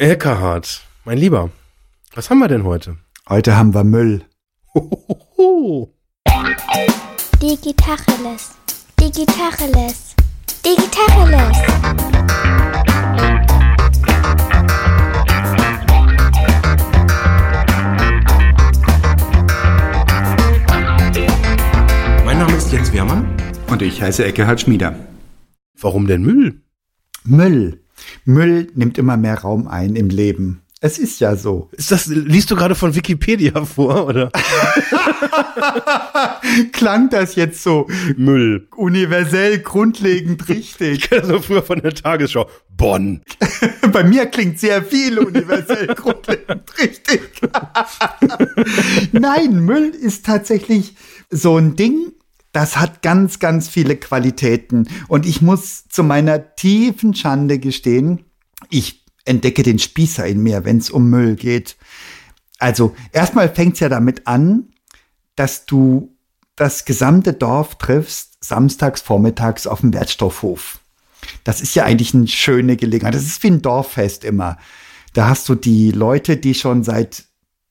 Elkerhard, mein Lieber, was haben wir denn heute? Heute haben wir Müll. Hohoho. Digitacheles. Digitacheles. Digitacheles. Mein Name ist Jens Wehrmann. Und ich heiße Eckehard Schmieder. Warum denn Müll? Müll. Müll nimmt immer mehr Raum ein im Leben. Es ist ja so. Ist das, liest du gerade von Wikipedia vor, oder? Klang das jetzt so Müll. universell grundlegend Ich richtig? kenne das so früher von der Tagesschau. Bonn. Bei mir klingt sehr viel universell grundlegend richtig. Nein, Müll ist tatsächlich so ein Ding, das hat ganz, ganz viele Qualitäten. Und ich muss zu meiner tiefen Schande gestehen, ich entdecke den Spießer in mir, wenn es um Müll geht. Also erstmal fängt es ja damit an, dass du das gesamte Dorf triffst, samstags, vormittags auf dem Wertstoffhof. Das ist ja eigentlich eine schöne Gelegenheit. Das ist wie ein Dorffest immer. Da hast du die Leute, die schon seit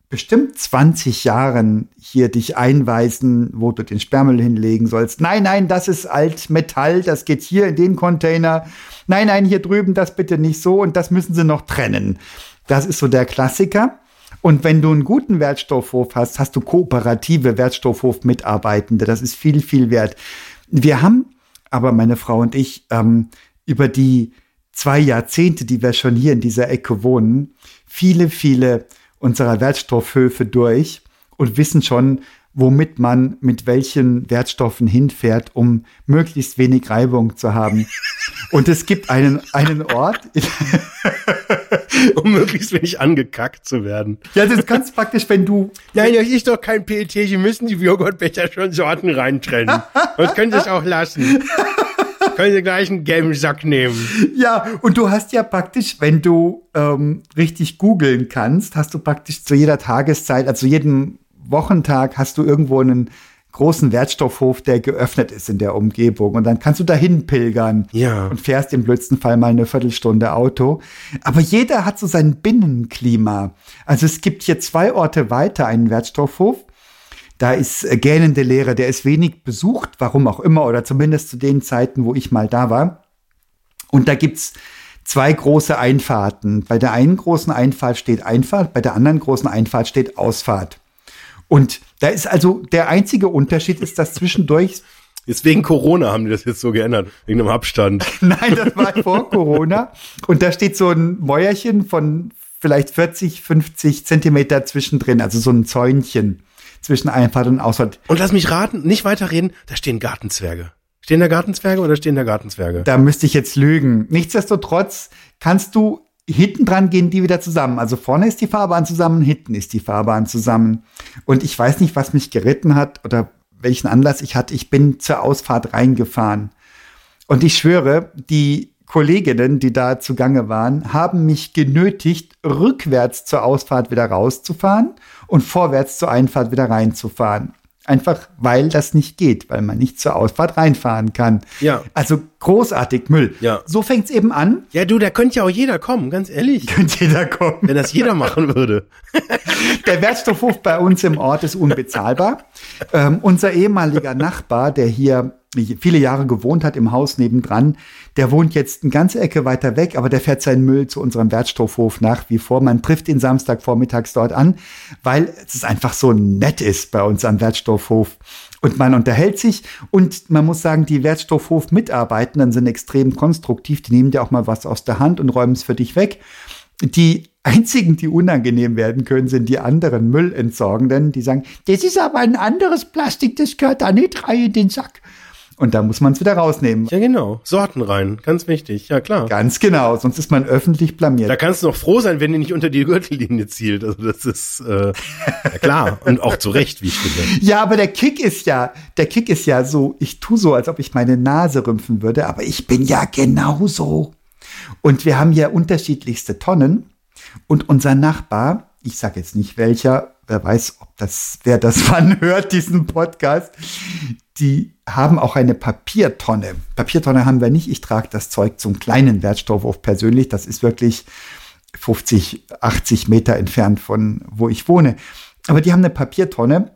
bestimmt 20 Jahren hier dich einweisen, wo du den Sperrmüll hinlegen sollst. Nein, nein, das ist Altmetall, das geht hier in den Container. Nein, nein, hier drüben das bitte nicht so und das müssen sie noch trennen. Das ist so der Klassiker. Und wenn du einen guten Wertstoffhof hast, hast du kooperative Wertstoffhof-Mitarbeitende. Das ist viel, viel wert. Wir haben aber, meine Frau und ich, ähm, über die zwei Jahrzehnte, die wir schon hier in dieser Ecke wohnen, viele, viele unserer Wertstoffhöfe durch und wissen schon, womit man mit welchen Wertstoffen hinfährt, um möglichst wenig Reibung zu haben. Und es gibt einen, einen Ort, Um möglichst wenig angekackt zu werden. ja, das ist ganz praktisch, wenn du Nein, das ist doch kein PET. Sie müssen die Joghurtbecher schon Sorten reintrennen. Das können Sie es auch lassen. Können Sie gleich einen gelben Sack nehmen. Ja, und du hast ja praktisch, wenn du ähm, richtig googeln kannst, hast du praktisch zu jeder Tageszeit, also jedem Wochentag hast du irgendwo einen großen Wertstoffhof, der geöffnet ist in der Umgebung. Und dann kannst du dahin pilgern Ja. und fährst im blödsten Fall mal eine Viertelstunde Auto. Aber jeder hat so sein Binnenklima. Also es gibt hier zwei Orte weiter einen Wertstoffhof. Da ist äh, gähnende Leere, der ist wenig besucht, warum auch immer, oder zumindest zu den Zeiten, wo ich mal da war. Und da gibt's zwei große Einfahrten. Bei der einen großen Einfahrt steht Einfahrt, bei der anderen großen Einfahrt steht Ausfahrt. Und da ist also der einzige Unterschied ist, dass zwischendurch, Jetzt wegen Corona haben die das jetzt so geändert. Wegen einem Abstand. nein, das war vor Corona, und da steht so ein Mäuerchen von vielleicht 40, 50 Zentimeter zwischendrin, also so ein Zäunchen zwischen Einfahrt und Ausfahrt. Und lass mich raten, nicht weiterreden, da stehen Gartenzwerge. Stehen da Gartenzwerge oder stehen da Gartenzwerge? Da müsste ich jetzt lügen. Nichtsdestotrotz kannst du hinten dran gehen die wieder zusammen. Also vorne ist die Fahrbahn zusammen, hinten ist die Fahrbahn zusammen. Und ich weiß nicht, was mich geritten hat oder welchen Anlass ich hatte. Ich bin zur Ausfahrt reingefahren. Und ich schwöre, die Kolleginnen, die da zugange waren, haben mich genötigt, rückwärts zur Ausfahrt wieder rauszufahren und vorwärts zur Einfahrt wieder reinzufahren. Einfach weil das nicht geht, weil man nicht zur Ausfahrt reinfahren kann. Ja. Also großartig Müll. Ja. So fängt's eben an. Ja, du, da könnte ja auch jeder kommen, ganz ehrlich. Könnte jeder kommen. Wenn das jeder machen würde. Der Wertstoffhof bei uns im Ort ist unbezahlbar. Ähm, unser ehemaliger Nachbar, der hier viele Jahre gewohnt hat im Haus nebendran, der wohnt jetzt eine ganze Ecke weiter weg, aber der fährt seinen Müll zu unserem Wertstoffhof nach wie vor. Man trifft ihn Samstagvormittags dort an, weil es einfach so nett ist bei uns am Wertstoffhof. Und man unterhält sich und man muss sagen, die Wertstoffhof-Mitarbeitenden sind extrem konstruktiv. Die nehmen dir auch mal was aus der Hand und räumen es für dich weg. Die einzigen, die unangenehm werden können, sind die anderen Müllentsorgenden, die sagen, das ist aber ein anderes Plastik, das gehört da nicht rein in den Sack. Und da muss man es wieder rausnehmen. Ja, genau. Sorten rein. Ganz wichtig. Ja, klar. Ganz genau, sonst ist man öffentlich blamiert. Da kannst du noch froh sein, wenn die nicht unter die Gürtellinie zielt. Also das ist äh, ja, klar und auch zu Recht, wie ich finde. Ja, aber der Kick ist ja, der Kick ist ja so, ich tu so, als ob ich meine Nase rümpfen würde, aber ich bin ja genauso. Und wir haben ja unterschiedlichste Tonnen. Und unser Nachbar, ich sage jetzt nicht welcher, wer weiß, ob das, wer das wann hört, diesen Podcast, die haben auch eine Papiertonne. Papiertonne haben wir nicht. Ich trage das Zeug zum kleinen Wertstoffhof persönlich. Das ist wirklich 50, 80 Meter entfernt von wo ich wohne. Aber die haben eine Papiertonne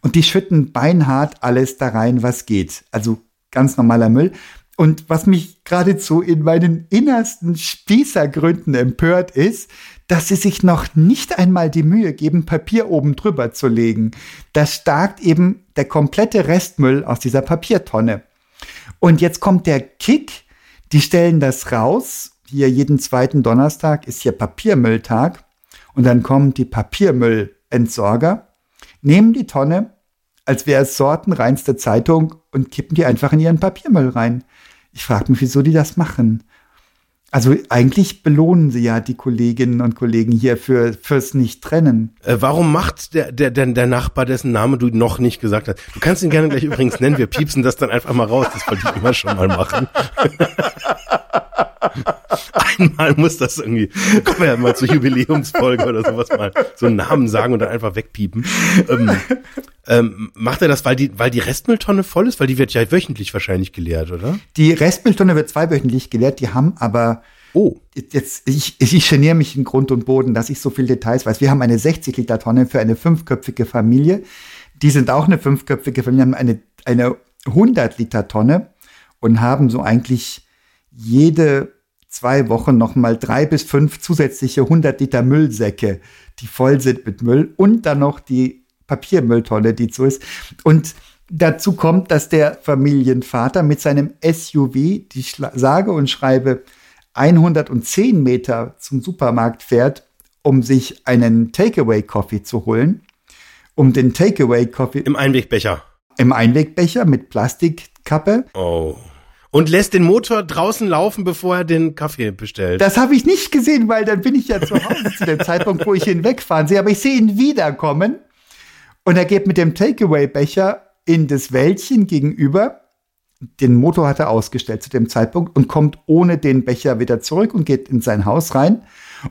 und die schütten beinhart alles da rein, was geht. Also ganz normaler Müll. Und was mich geradezu in meinen innersten Spießergründen empört ist, dass sie sich noch nicht einmal die Mühe geben, Papier oben drüber zu legen. Da starkt eben der komplette Restmüll aus dieser Papiertonne. Und jetzt kommt der Kick, die stellen das raus. Hier jeden zweiten Donnerstag ist hier Papiermülltag. Und dann kommen die Papiermüllentsorger, nehmen die Tonne, als wäre es sortenreinste Zeitung und kippen die einfach in ihren Papiermüll rein. Ich frage mich, wieso die das machen. Also eigentlich belohnen sie ja die Kolleginnen und Kollegen hier für fürs Nicht-Trennen. Äh, warum macht der, der, der, der Nachbar, dessen Name du noch nicht gesagt hast? Du kannst ihn gerne gleich übrigens nennen, wir piepsen das dann einfach mal raus, das wollte ich immer schon mal machen. Einmal muss das irgendwie, kommen wir ja mal zur Jubiläumsfolge oder sowas mal, so einen Namen sagen und dann einfach wegpiepen. Ähm, ähm, macht er das, weil die, weil die Restmülltonne voll ist? Weil die wird ja wöchentlich wahrscheinlich geleert, oder? Die Restmülltonne wird zweiwöchentlich geleert, die haben aber Oh. Jetzt, ich, ich geniere mich in Grund und Boden, dass ich so viel Details weiß. Wir haben eine 60 Liter Tonne für eine fünfköpfige Familie. Die sind auch eine fünfköpfige Familie, haben eine, eine 100 Liter Tonne und haben so eigentlich jede zwei Wochen nochmal drei bis fünf zusätzliche 100 Liter Müllsäcke, die voll sind mit Müll und dann noch die Papiermülltonne, die so ist. Und dazu kommt, dass der Familienvater mit seinem SUV, die sage und schreibe 110 Meter zum Supermarkt fährt, um sich einen Takeaway-Coffee zu holen. Um den Takeaway-Coffee. Im Einwegbecher. Im Einwegbecher mit Plastikkappe. Oh. Und lässt den Motor draußen laufen, bevor er den Kaffee bestellt. Das habe ich nicht gesehen, weil dann bin ich ja zu Hause zu dem Zeitpunkt, wo ich ihn wegfahren sehe. Aber ich sehe ihn wiederkommen und er geht mit dem Takeaway-Becher in das Wäldchen gegenüber. Den Motor hat er ausgestellt zu dem Zeitpunkt und kommt ohne den Becher wieder zurück und geht in sein Haus rein.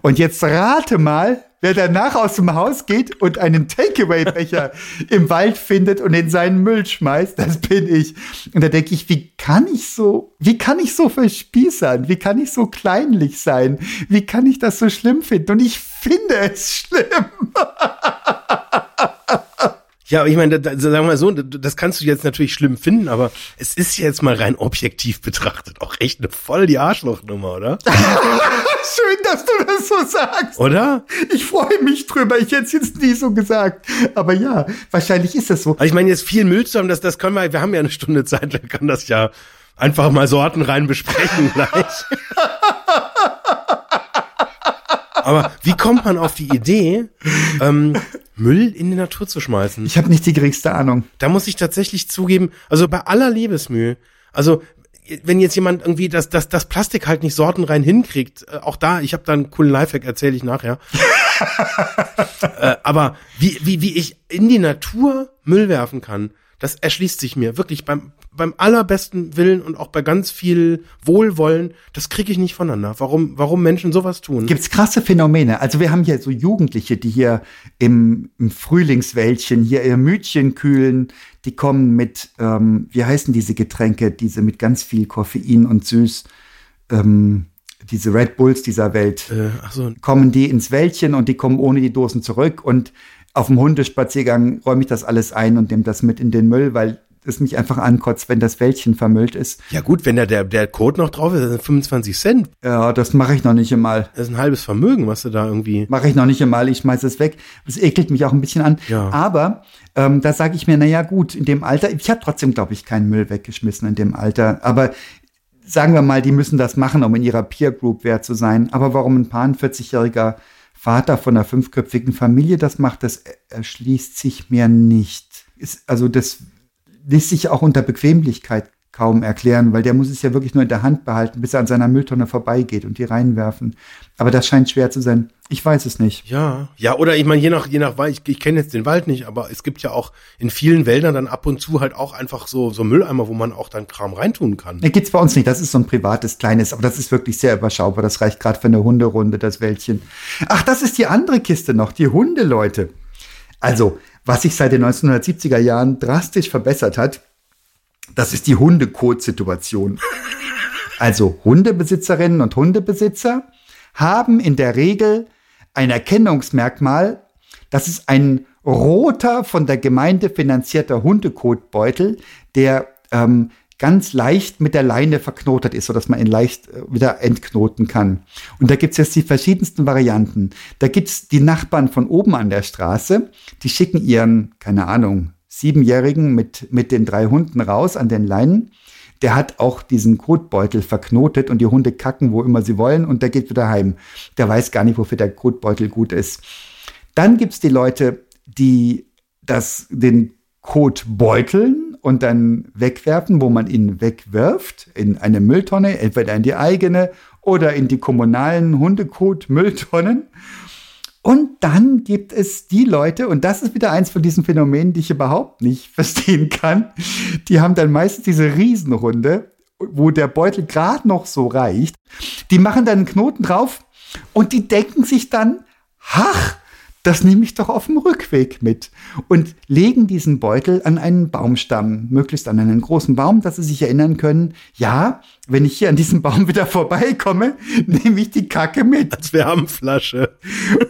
Und jetzt rate mal, wer danach aus dem Haus geht und einen Takeaway-Becher im Wald findet und in seinen Müll schmeißt, das bin ich. Und da denke ich, wie kann ich so, wie kann ich so verspießern? Wie kann ich so kleinlich sein? Wie kann ich das so schlimm finden? Und ich finde es schlimm. Ja, ich meine, da, sagen wir mal so, das kannst du jetzt natürlich schlimm finden, aber es ist jetzt mal rein objektiv betrachtet auch echt eine voll die Arschlochnummer, oder? Schön, dass du das so sagst. Oder? Ich freue mich drüber. Ich hätte es jetzt nie so gesagt. Aber ja, wahrscheinlich ist das so. Also ich meine, jetzt viel Müll zu haben, das, das können wir, wir haben ja eine Stunde Zeit, dann kann das ja einfach mal Sorten rein besprechen gleich. Aber wie kommt man auf die Idee, ähm, Müll in die Natur zu schmeißen? Ich habe nicht die geringste Ahnung. Da muss ich tatsächlich zugeben, also bei aller Liebesmühe, also wenn jetzt jemand irgendwie das, das, das Plastik halt nicht sortenrein hinkriegt, äh, auch da, ich habe da einen coolen Lifehack, erzähle ich nachher. äh, aber wie, wie, wie ich in die Natur Müll werfen kann, das erschließt sich mir wirklich beim, beim allerbesten Willen und auch bei ganz viel Wohlwollen, das kriege ich nicht voneinander. Warum, warum Menschen sowas tun? Gibt's krasse Phänomene. Also wir haben hier so Jugendliche, die hier im, im Frühlingswäldchen hier ihr Mütchen kühlen, die kommen mit, ähm, wie heißen diese Getränke, diese mit ganz viel Koffein und süß, ähm, diese Red Bulls dieser Welt, Äh, so. kommen die ins Wäldchen und die kommen ohne die Dosen zurück und auf dem Hundespaziergang räume ich das alles ein und nehme das mit in den Müll, weil es mich einfach ankotzt, wenn das Wäldchen vermüllt ist. Ja gut, wenn da der, der Code noch drauf ist, das sind 25 Cent. Ja, das mache ich noch nicht einmal. Das ist ein halbes Vermögen, was du da irgendwie. Mache ich noch nicht einmal, ich schmeiß es weg. Das ekelt mich auch ein bisschen an. Ja. Aber ähm, da sage ich mir, na ja gut, in dem Alter, ich habe trotzdem, glaube ich, keinen Müll weggeschmissen in dem Alter. Aber sagen wir mal, die müssen das machen, um in ihrer Peer Group wert zu sein. Aber warum ein paar 40-jähriger Vater von einer fünfköpfigen Familie das macht, das erschließt sich mir nicht. Ist, also das lässt sich auch unter Bequemlichkeit kaum erklären, weil der muss es ja wirklich nur in der Hand behalten, bis er an seiner Mülltonne vorbeigeht und die reinwerfen. Aber das scheint schwer zu sein. Ich weiß es nicht. Ja, ja, oder ich meine, je nach, je nach Wald, ich, ich kenne jetzt den Wald nicht, aber es gibt ja auch in vielen Wäldern dann ab und zu halt auch einfach so, so Mülleimer, wo man auch dann Kram reintun kann. Da gibt's bei uns nicht. Das ist so ein privates, kleines, aber das ist wirklich sehr überschaubar. Das reicht gerade für eine Hunderunde, das Wäldchen. Ach, das ist die andere Kiste noch, die Hundeleute. Also, was sich seit den 1970er Jahren drastisch verbessert hat, das ist die Hundekot-Situation. Also Hundebesitzerinnen und Hundebesitzer haben in der Regel ein Erkennungsmerkmal, das ist ein roter, von der Gemeinde finanzierter Hundekotbeutel, der ähm, ganz leicht mit der Leine verknotet ist, sodass man ihn leicht äh, wieder entknoten kann. Und da gibt's jetzt die verschiedensten Varianten. Da gibt's die Nachbarn von oben an der Straße, die schicken ihren, keine Ahnung, Siebenjährigen mit, mit den drei Hunden raus an den Leinen. Der hat auch diesen Kotbeutel verknotet und die Hunde kacken, wo immer sie wollen und der geht wieder heim. Der weiß gar nicht, wofür der Kotbeutel gut ist. Dann gibt's die Leute, die das, den Kot beuteln und dann wegwerfen, wo man ihn wegwirft, in eine Mülltonne, entweder in die eigene oder in die kommunalen Hundekot-Mülltonnen. Und dann gibt es die Leute, und das ist wieder eins von diesen Phänomenen, die ich überhaupt nicht verstehen kann, die haben dann meistens diese Riesenhunde, wo der Beutel gerade noch so reicht. Die machen dann einen Knoten drauf und die denken sich dann, ach, das nehme ich doch auf dem Rückweg mit und legen diesen Beutel an einen Baumstamm, möglichst an einen großen Baum, dass sie sich erinnern können, ja, wenn ich hier an diesem Baum wieder vorbeikomme, nehme ich die Kacke mit. Als Wärmflasche.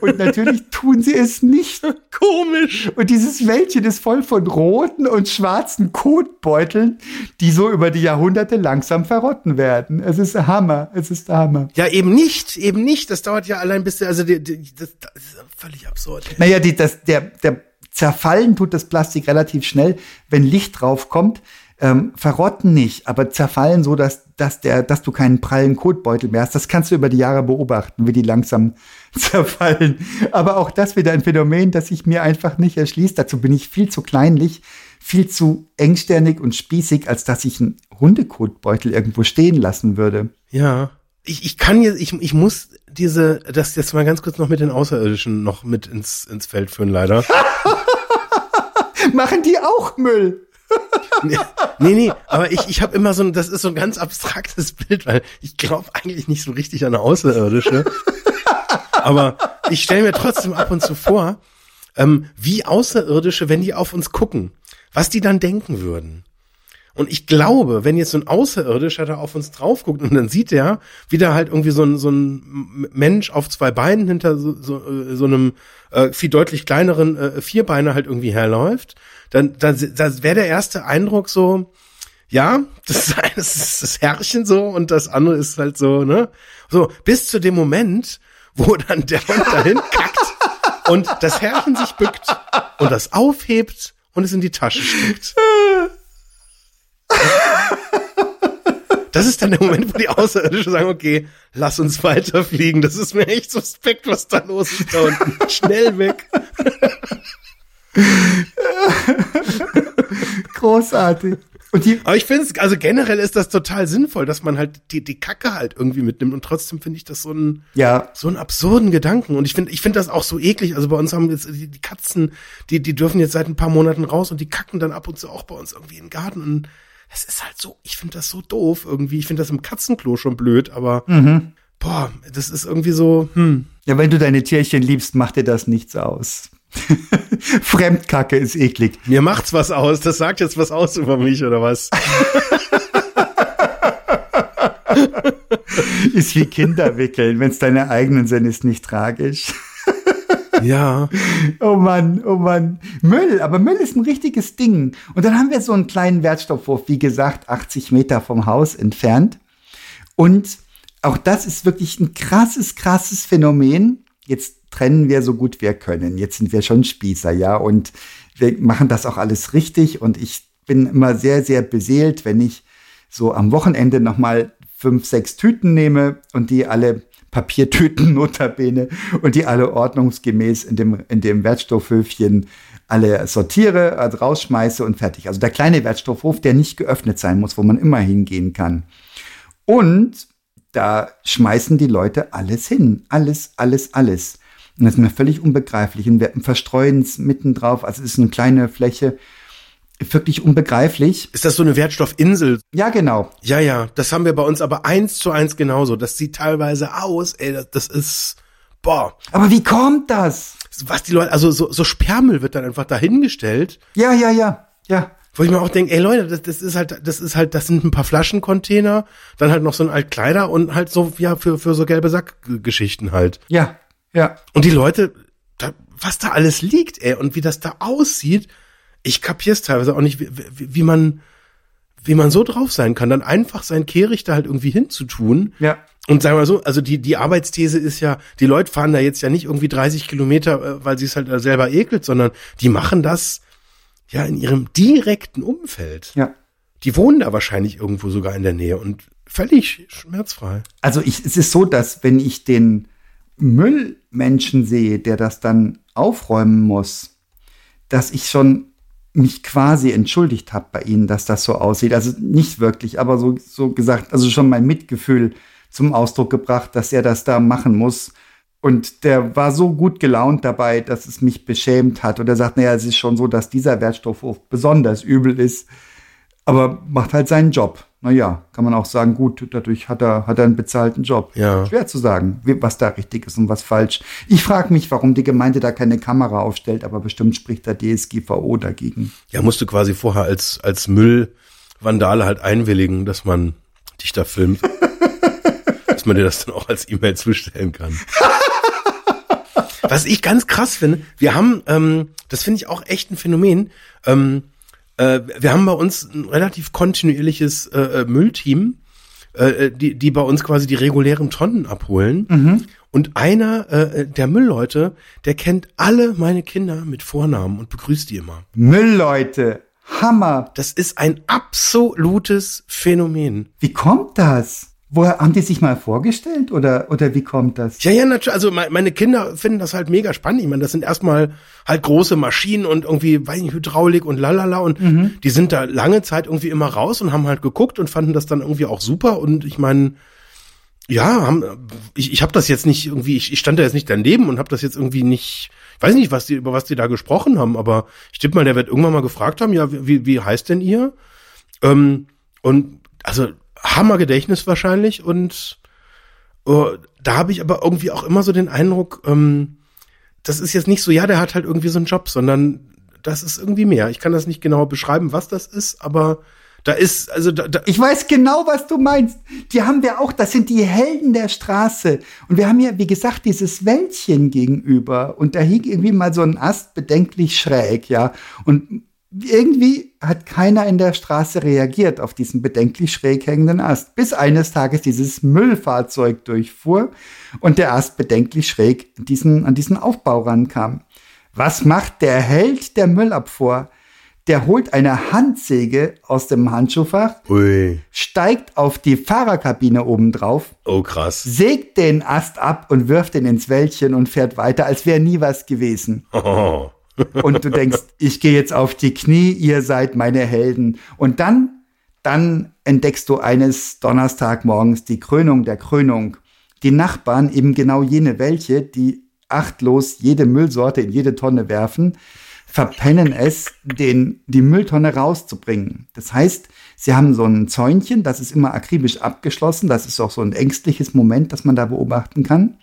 Und natürlich tun sie es nicht. Komisch. Und dieses Wäldchen ist voll von roten und schwarzen Kotbeuteln, die so über die Jahrhunderte langsam verrotten werden. Es ist Hammer. Es ist Hammer. Ja, eben nicht, eben nicht. Das dauert ja allein bis, also die, die, das, das ist völlig absurd. Naja, die, das, der, der zerfallen tut das Plastik relativ schnell, wenn Licht drauf kommt. Ähm, verrotten nicht, aber zerfallen so, dass, dass, der, dass du keinen prallen Kotbeutel mehr hast. Das kannst du über die Jahre beobachten, wie die langsam zerfallen. Aber auch das wieder ein Phänomen, das sich mir einfach nicht erschließt. Dazu bin ich viel zu kleinlich, viel zu engsternig und spießig, als dass ich einen Hundekotbeutel irgendwo stehen lassen würde. Ja. Ich, ich kann jetzt, ich, ich muss diese, das jetzt mal ganz kurz noch mit den Außerirdischen noch mit ins, ins Feld führen, leider. Machen die auch Müll? Nee, nee, aber ich, ich habe immer so ein, das ist so ein ganz abstraktes Bild, weil ich glaube eigentlich nicht so richtig an eine Außerirdische. aber ich stelle mir trotzdem ab und zu vor, ähm, wie Außerirdische, wenn die auf uns gucken, was die dann denken würden. Und ich glaube, wenn jetzt so ein Außerirdischer da auf uns drauf guckt und dann sieht er, wie da halt irgendwie so ein, so ein Mensch auf zwei Beinen hinter so, so, äh, so einem äh, viel deutlich kleineren äh, Vierbeiner halt irgendwie herläuft, dann, dann, dann wäre der erste Eindruck so, ja, das ist, das ist das Herrchen so und das andere ist halt so, ne? So, bis zu dem Moment, wo dann der Hund dahin kackt und das Herrchen sich bückt und das aufhebt und es in die Tasche steckt. Das ist dann der Moment, wo die Außerirdischen sagen, okay, lass uns weiterfliegen. Das ist mir echt suspekt, was da los ist da unten. Schnell weg. Großartig. Und die, Aber ich finde es, also generell ist das total sinnvoll, dass man halt die, die Kacke halt irgendwie mitnimmt. Und trotzdem finde ich das so ein, ja. so einen absurden Gedanken. Und ich finde, ich finde das auch so eklig. Also bei uns haben jetzt die, die Katzen, die, die dürfen jetzt seit ein paar Monaten raus und die kacken dann ab und zu auch bei uns irgendwie in den Garten. Und es ist halt so, ich finde das so doof irgendwie. Ich finde das im Katzenklo schon blöd, aber Mhm. boah, das ist irgendwie so, hm. Ja, wenn du deine Tierchen liebst, macht dir das nichts aus. Fremdkacke ist eklig. Mir macht's was aus. Das sagt jetzt was aus über mich oder was? Ist wie Kinder wickeln. Wenn es deine eigenen sind, ist nicht tragisch. Ja. Oh Mann, oh Mann. Müll, aber Müll ist ein richtiges Ding. Und dann haben wir so einen kleinen Wertstoffwurf, wie gesagt, 80 Meter vom Haus entfernt. Und auch das ist wirklich ein krasses, krasses Phänomen. Jetzt trennen wir so gut wir können. Jetzt sind wir schon Spießer, ja. Und wir machen das auch alles richtig. Und ich bin immer sehr, sehr beseelt, wenn ich so am Wochenende nochmal fünf, sechs Tüten nehme und die alle Papiertüten notabene und die alle ordnungsgemäß in dem, in dem Wertstoffhöfchen alle sortiere, also rausschmeiße und fertig. Also der kleine Wertstoffhof, der nicht geöffnet sein muss, wo man immer hingehen kann. Und da schmeißen die Leute alles hin. Alles, alles, alles. Und das ist mir völlig unbegreiflich. Und wir verstreuen es mitten drauf. Also es ist eine kleine Fläche. Wirklich unbegreiflich. Ist das so eine Wertstoffinsel? Ja, genau. Ja, ja. Das haben wir bei uns aber eins zu eins genauso. Das sieht teilweise aus, ey, das, das ist, boah. Aber wie kommt das? Was die Leute, also so, so Sperrmüll wird dann einfach dahingestellt. Ja, ja, ja, ja. Wo ich mir auch denke, ey Leute, das, das ist halt, das ist halt, das sind ein paar Flaschencontainer, dann halt noch so ein Altkleider und halt so, ja, für, für so gelbe Sackgeschichten halt. Ja, ja. Und die Leute, da, was da alles liegt, ey, und wie das da aussieht, ich kapier's teilweise auch nicht, wie, wie, man, wie man so drauf sein kann, dann einfach sein Kehricht da halt irgendwie hinzutun. Ja. Und sagen wir so, also die, die Arbeitsthese ist ja, die Leute fahren da jetzt ja nicht irgendwie 30 Kilometer, äh, weil sie es halt selber ekelt, sondern die machen das ja in ihrem direkten Umfeld. Ja. Die wohnen da wahrscheinlich irgendwo sogar in der Nähe und völlig schmerzfrei. Also ich, es ist so, dass wenn ich den Müllmenschen sehe, der das dann aufräumen muss, dass ich schon mich quasi entschuldigt habe bei ihnen, dass das so aussieht. Also nicht wirklich, aber so, so gesagt, also schon mein Mitgefühl zum Ausdruck gebracht, dass er das da machen muss. Und der war so gut gelaunt dabei, dass es mich beschämt hat. Und er sagt, naja, es ist schon so, dass dieser Wertstoffhof besonders übel ist, aber macht halt seinen Job. Naja, kann man auch sagen, gut, dadurch hat er, hat er einen bezahlten Job. Ja. Schwer zu sagen, was da richtig ist und was falsch. Ich frage mich, warum die Gemeinde da keine Kamera aufstellt, aber bestimmt spricht der DSGVO dagegen. Ja, musst du quasi vorher als, als Müllvandale halt einwilligen, dass man dich da filmt. dass man dir das dann auch als E-Mail zustellen kann. Was ich ganz krass finde, wir haben, ähm, das finde ich auch echt ein Phänomen, ähm, äh, wir haben bei uns ein relativ kontinuierliches äh, äh, Müllteam, äh, die, die bei uns quasi die regulären Tonnen abholen. Und einer äh, der Müllleute, der kennt alle meine Kinder mit Vornamen und begrüßt die immer. Müllleute, Hammer. Das ist ein absolutes Phänomen. Wie kommt das? Woher haben die sich mal vorgestellt oder, oder wie kommt das? Ja, ja, natürlich. Also me- meine Kinder finden das halt mega spannend. Ich meine, das sind erstmal halt große Maschinen und irgendwie, weiß nicht, Hydraulik und lalala. Und die sind da lange Zeit irgendwie immer raus und haben halt geguckt und fanden das dann irgendwie auch super. Und ich meine, ja, haben, ich, ich habe das jetzt nicht irgendwie, ich, ich stand da jetzt nicht daneben und habe das jetzt irgendwie nicht, ich weiß nicht, was die, über was die da gesprochen haben, aber ich tippe mal, der wird irgendwann mal gefragt haben, ja, wie, wie heißt denn ihr? Ähm, und also Hammergedächtnis wahrscheinlich und äh, da habe ich aber irgendwie auch immer so den Eindruck, ähm, das ist jetzt nicht so, ja, der hat halt irgendwie so einen Job, sondern das ist irgendwie mehr. Ich kann das nicht genau beschreiben, was das ist, aber da ist, also da, da Ich weiß genau, was du meinst. Die haben wir auch. Das sind die Helden der Straße. Und wir haben ja, wie gesagt, dieses Wäldchen gegenüber. Und da hing irgendwie mal so ein Ast bedenklich schräg, ja. Und irgendwie hat keiner in der Straße reagiert auf diesen bedenklich schräg hängenden Ast. Bis eines Tages dieses Müllfahrzeug durchfuhr und der Ast bedenklich schräg an diesen, an diesen Aufbau rankam. Was macht der Held der Müllabfuhr? Der holt eine Handsäge aus dem Handschuhfach, ui, steigt auf die Fahrerkabine oben drauf, oh krass. sägt den Ast ab und wirft ihn ins Wäldchen und fährt weiter, als wäre nie was gewesen. Oh. Und du denkst, ich gehe jetzt auf die Knie, ihr seid meine Helden. Und dann, dann entdeckst du eines Donnerstagmorgens die Krönung der Krönung. Die Nachbarn, eben genau jene welche, die achtlos jede Müllsorte in jede Tonne werfen, verpennen es, den, die Mülltonne rauszubringen. Das heißt, sie haben so ein Zäunchen, das ist immer akribisch abgeschlossen. Das ist auch so ein ängstliches Moment, das man da beobachten kann.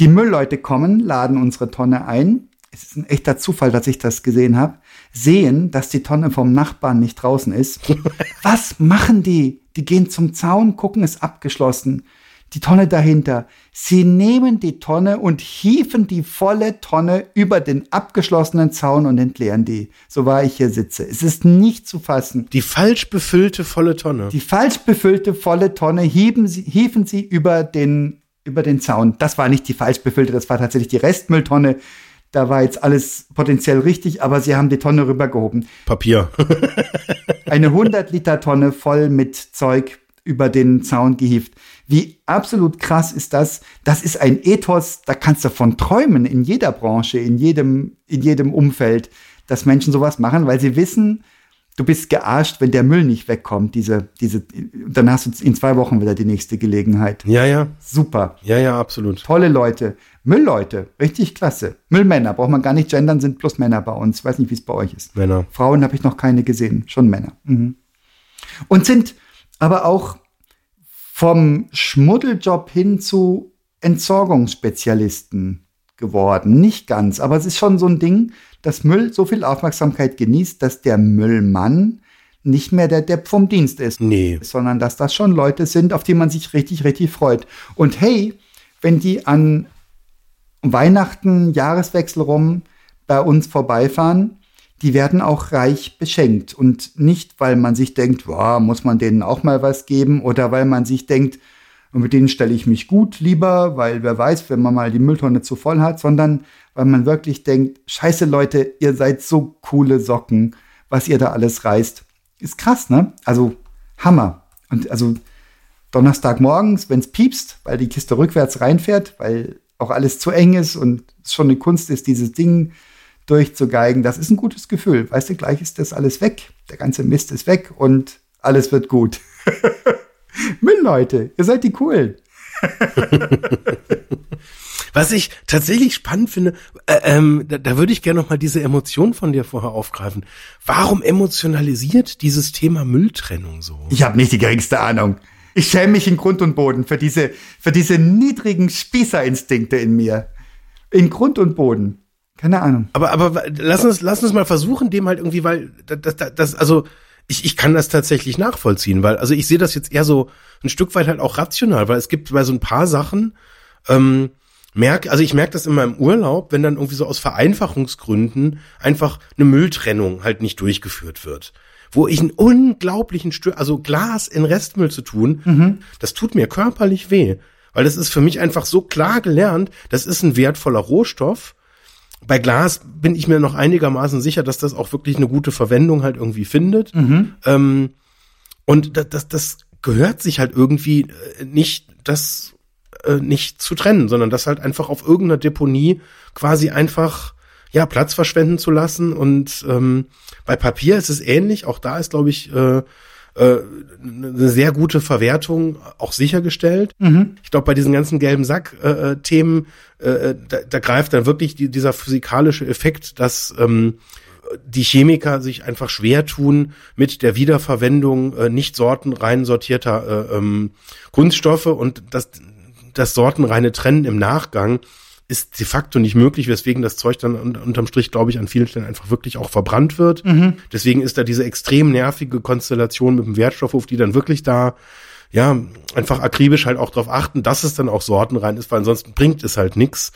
Die Müllleute kommen, laden unsere Tonne ein. Es ist ein echter Zufall, dass ich das gesehen habe. Sehen, dass die Tonne vom Nachbarn nicht draußen ist. Was machen die? Die gehen zum Zaun, gucken, ist abgeschlossen. Die Tonne dahinter. Sie nehmen die Tonne und hieven die volle Tonne über den abgeschlossenen Zaun und entleeren die. So war ich hier sitze. Es ist nicht zu fassen. Die falsch befüllte volle Tonne. Die falsch befüllte volle Tonne hieben sie, hieven sie über den, über den Zaun. Das war nicht die falsch befüllte, das war tatsächlich die Restmülltonne. Da war jetzt alles potenziell richtig, aber sie haben die Tonne rübergehoben. Papier. Eine 100 Liter Tonne voll mit Zeug über den Zaun gehievt. Wie absolut krass ist das? Das ist ein Ethos, da kannst du von träumen in jeder Branche, in jedem, in jedem Umfeld, dass Menschen sowas machen, weil sie wissen, du bist gearscht, wenn der Müll nicht wegkommt. Diese, diese, dann hast du in zwei Wochen wieder die nächste Gelegenheit. ja, ja. Super. Ja, ja, absolut. Tolle Leute. Müllleute. Richtig klasse. Müllmänner. Braucht man gar nicht gendern, sind plus Männer bei uns. Ich weiß nicht, wie es bei euch ist. Männer. Frauen habe ich noch keine gesehen. Schon Männer. Mhm. Und sind aber auch vom Schmuddeljob hin zu Entsorgungsspezialisten geworden. Nicht ganz, aber es ist schon so ein Ding, dass Müll so viel Aufmerksamkeit genießt, dass der Müllmann nicht mehr der Depp vom Dienst ist. Nee. Sondern dass das schon Leute sind, auf die man sich richtig, richtig freut. Und hey, wenn die an Weihnachten, Jahreswechsel rum bei uns vorbeifahren, die werden auch reich beschenkt. Und nicht, weil man sich denkt, wow, muss man denen auch mal was geben, oder weil man sich denkt, mit denen stelle ich mich gut lieber, weil wer weiß, wenn man mal die Mülltonne zu voll hat, sondern weil man wirklich denkt, scheiße Leute, ihr seid so coole Socken, was ihr da alles reißt. Ist krass, ne? Also Hammer. Und also Donnerstagmorgens, wenn es piepst, weil die Kiste rückwärts reinfährt, weil auch alles zu eng ist und es schon eine Kunst ist, dieses Ding durchzugeigen, das ist ein gutes Gefühl. Weißt du, gleich ist das alles weg. Der ganze Mist ist weg und alles wird gut. Müllleute, ihr seid die coolen. Was ich tatsächlich spannend finde, äh, ähm, da, da würde ich gerne noch mal diese Emotion von dir vorher aufgreifen. Warum emotionalisiert dieses Thema Mülltrennung so? Ich habe nicht die geringste Ahnung. Ich schäme mich in Grund und Boden für diese, für diese niedrigen Spießerinstinkte in mir. In Grund und Boden. Keine Ahnung. Aber, aber lass uns, lass uns mal versuchen, dem halt irgendwie, weil das, das, das also ich, ich kann das tatsächlich nachvollziehen, weil, also ich sehe das jetzt eher so ein Stück weit halt auch rational, weil es gibt bei so ein paar Sachen, ähm, merke, also ich merke das in meinem Urlaub, wenn dann irgendwie so aus Vereinfachungsgründen einfach eine Mülltrennung halt nicht durchgeführt wird. Wo ich einen unglaublichen Stör, also Glas in Restmüll zu tun, mhm. das tut mir körperlich weh. Weil das ist für mich einfach so klar gelernt, das ist ein wertvoller Rohstoff bei Glas bin ich mir noch einigermaßen sicher, dass das auch wirklich eine gute Verwendung halt irgendwie findet. Mhm. Ähm, und das, das, das gehört sich halt irgendwie äh, nicht, das äh, nicht zu trennen, sondern das halt einfach auf irgendeiner Deponie quasi einfach ja Platz verschwenden zu lassen. Und ähm, bei Papier ist es ähnlich. Auch da ist, glaube ich, äh, äh, eine sehr gute Verwertung auch sichergestellt. Mhm. Ich glaube, bei diesen ganzen gelben Sack-Themen, äh, äh, da, da greift dann wirklich die, dieser physikalische Effekt, dass ähm, die Chemiker sich einfach schwer tun mit der Wiederverwendung äh, nicht sortenrein sortierter äh, ähm, Kunststoffe und das, das sortenreine Trennen im Nachgang ist de facto nicht möglich, weswegen das Zeug dann unterm Strich, glaube ich, an vielen Stellen einfach wirklich auch verbrannt wird. Mhm. Deswegen ist da diese extrem nervige Konstellation mit dem Wertstoffhof, die dann wirklich da ja, einfach akribisch halt auch darauf achten, dass es dann auch sortenrein ist, weil ansonsten bringt es halt nix.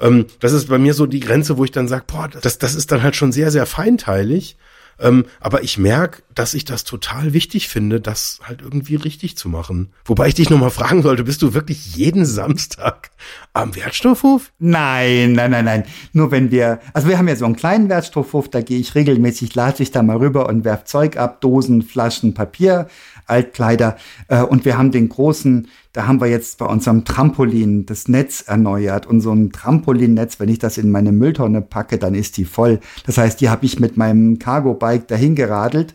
Ähm, das ist bei mir so die Grenze, wo ich dann sage, boah, das, das ist dann halt schon sehr, sehr feinteilig. Ähm, aber ich merke, dass ich das total wichtig finde, das halt irgendwie richtig zu machen. Wobei ich dich nochmal fragen sollte, bist du wirklich jeden Samstag am Wertstoffhof? Nein, nein, nein, nein. Nur wenn wir, also wir haben ja so einen kleinen Wertstoffhof, da gehe ich regelmäßig, lade ich da mal rüber und werf Zeug ab, Dosen, Flaschen, Papier, Altkleider. Äh, und wir haben den großen, da haben wir jetzt bei unserem Trampolin das Netz erneuert. Und so ein Trampolinnetz, wenn ich das in meine Mülltonne packe, dann ist die voll. Das heißt, die habe ich mit meinem Cargo-Bike dahin geradelt.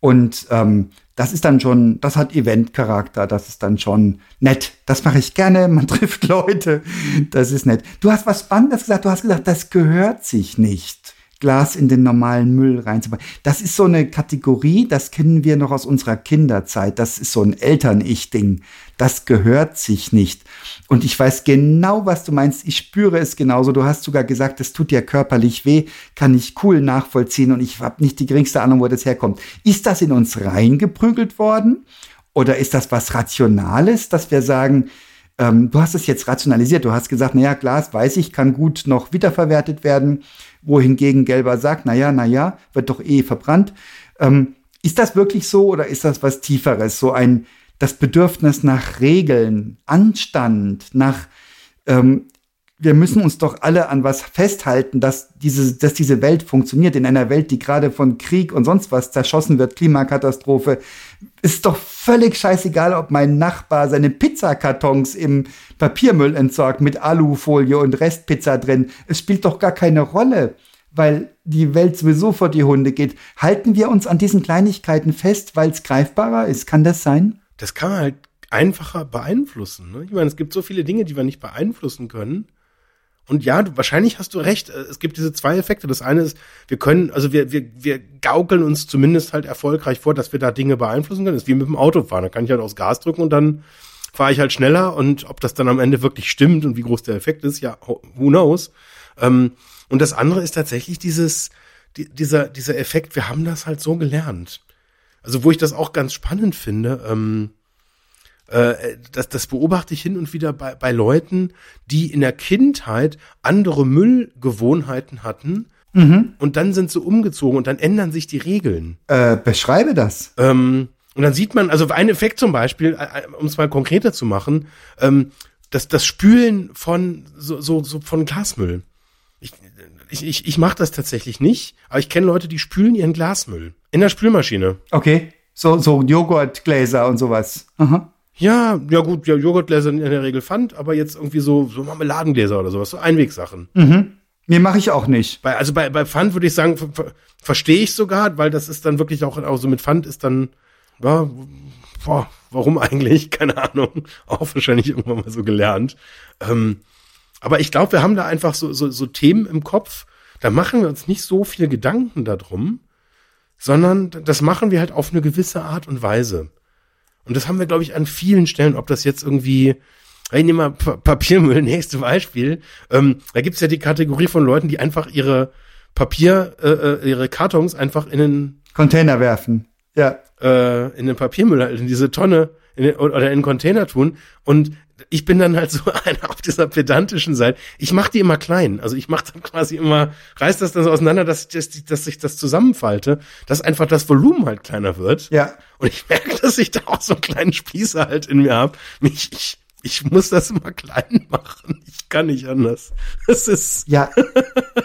Und ähm, das ist dann schon, das hat Event-Charakter, das ist dann schon nett. Das mache ich gerne, man trifft Leute, das ist nett. Du hast was Spannendes gesagt, du hast gesagt, das gehört sich nicht. Glas in den normalen Müll reinzubauen. Das ist so eine Kategorie, das kennen wir noch aus unserer Kinderzeit. Das ist so ein Eltern-Ich-Ding. Das gehört sich nicht. Und ich weiß genau, was du meinst. Ich spüre es genauso. Du hast sogar gesagt, es tut dir körperlich weh. Kann ich cool nachvollziehen und ich habe nicht die geringste Ahnung, wo das herkommt. Ist das in uns reingeprügelt worden? Oder ist das was Rationales, dass wir sagen, ähm, du hast es jetzt rationalisiert. Du hast gesagt, naja, Glas, weiß ich, kann gut noch wiederverwertet werden wohingegen Gelber sagt, naja, naja, wird doch eh verbrannt. Ähm, ist das wirklich so oder ist das was Tieferes? So ein, das Bedürfnis nach Regeln, Anstand, nach, ähm, wir müssen uns doch alle an was festhalten, dass diese, dass diese Welt funktioniert. In einer Welt, die gerade von Krieg und sonst was zerschossen wird, Klimakatastrophe, ist doch völlig scheißegal, ob mein Nachbar seine Pizzakartons im Papiermüll entsorgt mit Alufolie und Restpizza drin. Es spielt doch gar keine Rolle, weil die Welt sowieso vor die Hunde geht. Halten wir uns an diesen Kleinigkeiten fest, weil es greifbarer ist? Kann das sein? Das kann man halt einfacher beeinflussen. Ne? Ich meine, es gibt so viele Dinge, die wir nicht beeinflussen können. Und ja, du, wahrscheinlich hast du recht. Äh, es gibt diese zwei Effekte. Das eine ist, wir können, also wir, wir, wir gaukeln uns zumindest halt erfolgreich vor, dass wir da Dinge beeinflussen können. Das ist wie mit dem Autofahren. Da kann ich halt aufs Gas drücken und dann fahre ich halt schneller und ob das dann am Ende wirklich stimmt und wie groß der Effekt ist, ja, who knows. Ähm, und das andere ist tatsächlich dieses, die, dieser, dieser Effekt, wir haben das halt so gelernt. Also wo ich das auch ganz spannend finde, ähm, äh, das, das beobachte ich hin und wieder bei, bei Leuten, die in der Kindheit andere Müllgewohnheiten hatten Mhm. und dann sind sie umgezogen und dann ändern sich die Regeln. Äh, beschreibe das. Ähm, und dann sieht man, also ein Effekt zum Beispiel, äh, äh, um es mal konkreter zu machen, ähm, das, das Spülen von so, so, so von Glasmüll. Ich, ich, ich, ich mache das tatsächlich nicht, aber ich kenne Leute, die spülen ihren Glasmüll in der Spülmaschine. Okay. So, so Joghurtgläser und sowas. Aha. Ja, ja gut, ja, Joghurtgläser in der Regel Pfand, aber jetzt irgendwie so, so Marmeladengläser oder sowas, so Einwegsachen. Nee, mache ich auch nicht. Bei, also bei, bei Pfand würde ich sagen, ver ver verstehe ich sogar, weil das ist dann wirklich auch, auch so mit Pfand ist dann, ja, boah, warum eigentlich? Keine Ahnung. Auch wahrscheinlich irgendwann mal so gelernt. Ähm, aber ich glaube, wir haben da einfach so, so, so Themen im Kopf, da machen wir uns nicht so viel Gedanken darum, sondern das machen wir halt auf eine gewisse Art und Weise. Und das haben wir, glaube ich, an vielen Stellen, ob das jetzt irgendwie, ich nehme mal Pa- Papiermüll, nächstes Beispiel. Ähm, da gibt's ja die Kategorie von Leuten, die einfach ihre Papier, äh, äh, ihre Kartons einfach in den, Container werfen. Ja. äh, in den Papiermüll, halt in diese Tonne in den, oder in den Container tun. Und ich bin dann halt so einer auf dieser pedantischen Seite. Ich mache die immer klein. Also ich mache dann quasi immer, reiß das dann so auseinander, dass, dass, dass ich das zusammenfalte, dass einfach das Volumen halt kleiner wird. Ja. Und ich merke, dass ich da auch so einen kleinen Spießer halt in mir hab. Mich, ich, ich muss das immer klein machen. Ich kann nicht anders. Das ist, Ja.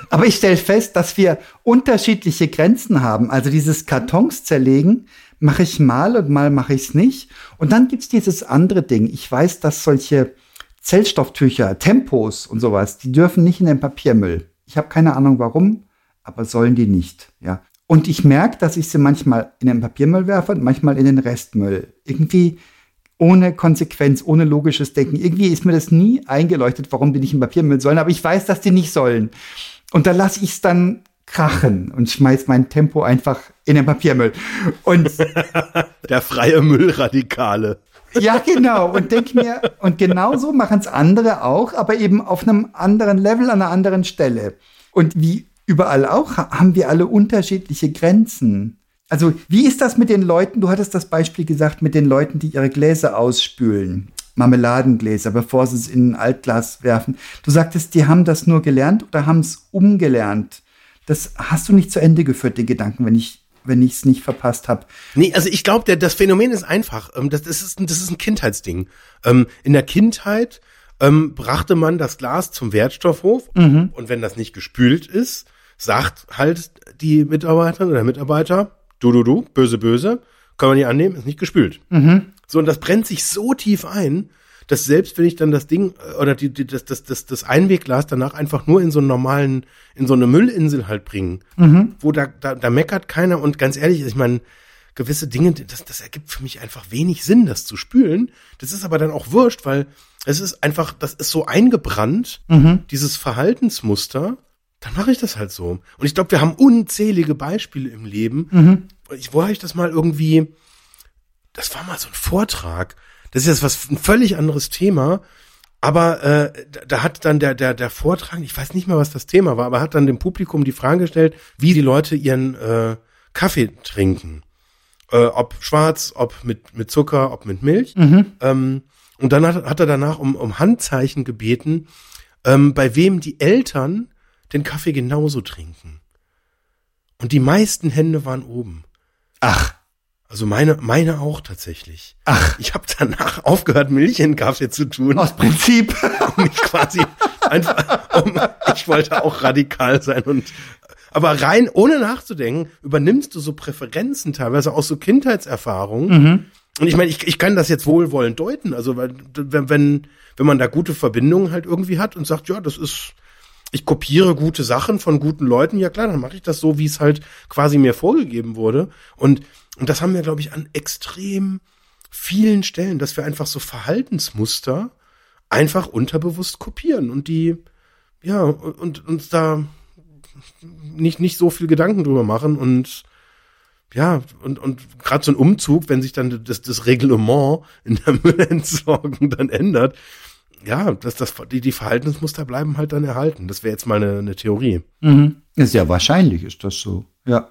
Aber ich stelle fest, dass wir unterschiedliche Grenzen haben. Also dieses Kartons zerlegen mache ich mal und mal mache ich es nicht. Und dann gibt's dieses andere Ding. Ich weiß, dass solche Zellstofftücher, Tempos und sowas, die dürfen nicht in den Papiermüll. Ich habe keine Ahnung warum, aber sollen die nicht. Ja. Und ich merke, dass ich sie manchmal in den Papiermüll werfe und manchmal in den Restmüll. Irgendwie ohne Konsequenz, ohne logisches Denken. Irgendwie ist mir das nie eingeleuchtet, warum die nicht im Papiermüll sollen, aber ich weiß, dass die nicht sollen. Und da lasse ich es dann krachen und schmeiß mein Tempo einfach in den Papiermüll. Und der freie Müllradikale. ja, genau. Und denk mir, und genauso machen es andere auch, aber eben auf einem anderen Level, an einer anderen Stelle. Und wie überall auch, ha- haben wir alle unterschiedliche Grenzen. Also, wie ist das mit den Leuten? Du hattest das Beispiel gesagt, mit den Leuten, die ihre Gläser ausspülen. Marmeladengläser, bevor sie es in ein Altglas werfen. Du sagtest, die haben das nur gelernt oder haben es umgelernt. Das hast du nicht zu Ende geführt, den Gedanken, wenn ich wenn ich es nicht verpasst habe. Nee, also ich glaube, das Phänomen ist einfach. Ähm, das, das, ist, ein- das ist ein Kindheitsding. Ähm, in der Kindheit ähm, brachte man das Glas zum Wertstoffhof und wenn das nicht gespült ist, sagt halt die Mitarbeiterin oder Mitarbeiter, du, du, du, böse, böse, können wir nicht annehmen, ist nicht gespült. So, und das brennt sich so tief ein, dass selbst wenn ich dann das Ding äh, oder die, die, das, das, das, das Einwegglas danach einfach nur in so einen normalen, in so eine Müllinsel halt bringen, wo da, da, da meckert keiner und ganz ehrlich, ich meine, gewisse Dinge, das, das ergibt für mich einfach wenig Sinn, das zu spülen. Das ist aber dann auch wurscht, weil es ist einfach, das ist so eingebrannt, dieses Verhaltensmuster, dann mache ich das halt so. Und ich glaube, wir haben unzählige Beispiele im Leben. Ich, wo habe ich das mal irgendwie, das war mal so ein Vortrag. Das ist jetzt was ein völlig anderes Thema. Aber äh, da, hat dann der, der, der Vortrag, ich weiß nicht mehr, was das Thema war, aber hat dann dem Publikum die Frage gestellt, wie die Leute ihren äh, Kaffee trinken. Äh, ob schwarz, ob mit, mit Zucker, ob mit Milch. Ähm, und dann hat, hat er danach um, um Handzeichen gebeten, ähm, bei wem die Eltern den Kaffee genauso trinken. Und die meisten Hände waren oben. Ach, Also meine, meine auch tatsächlich. Ach. Ich habe danach aufgehört, Milch in Kaffee zu tun, aus Prinzip. um mich quasi einfach, um, ich wollte auch radikal sein und aber rein ohne nachzudenken übernimmst du so Präferenzen teilweise aus so Kindheitserfahrungen. Und ich meine, ich, ich kann das jetzt wohlwollend deuten, also wenn wenn wenn man da gute Verbindungen halt irgendwie hat und sagt, ja, das ist ich kopiere gute Sachen von guten Leuten, ja klar, dann mache ich das so, wie es halt quasi mir vorgegeben wurde. Und, und das haben wir, glaube ich, an extrem vielen Stellen, dass wir einfach so Verhaltensmuster einfach unterbewusst kopieren und die, ja, und uns da nicht, nicht so viel Gedanken drüber machen und ja, und, und gerade so ein Umzug, wenn sich dann das, das Reglement in der Müllentsorgung dann ändert, ja, das, das, die, die Verhaltensmuster bleiben halt dann erhalten. Das wäre jetzt mal eine, eine Theorie. Mhm. Ist ja wahrscheinlich, ist das so. Ja.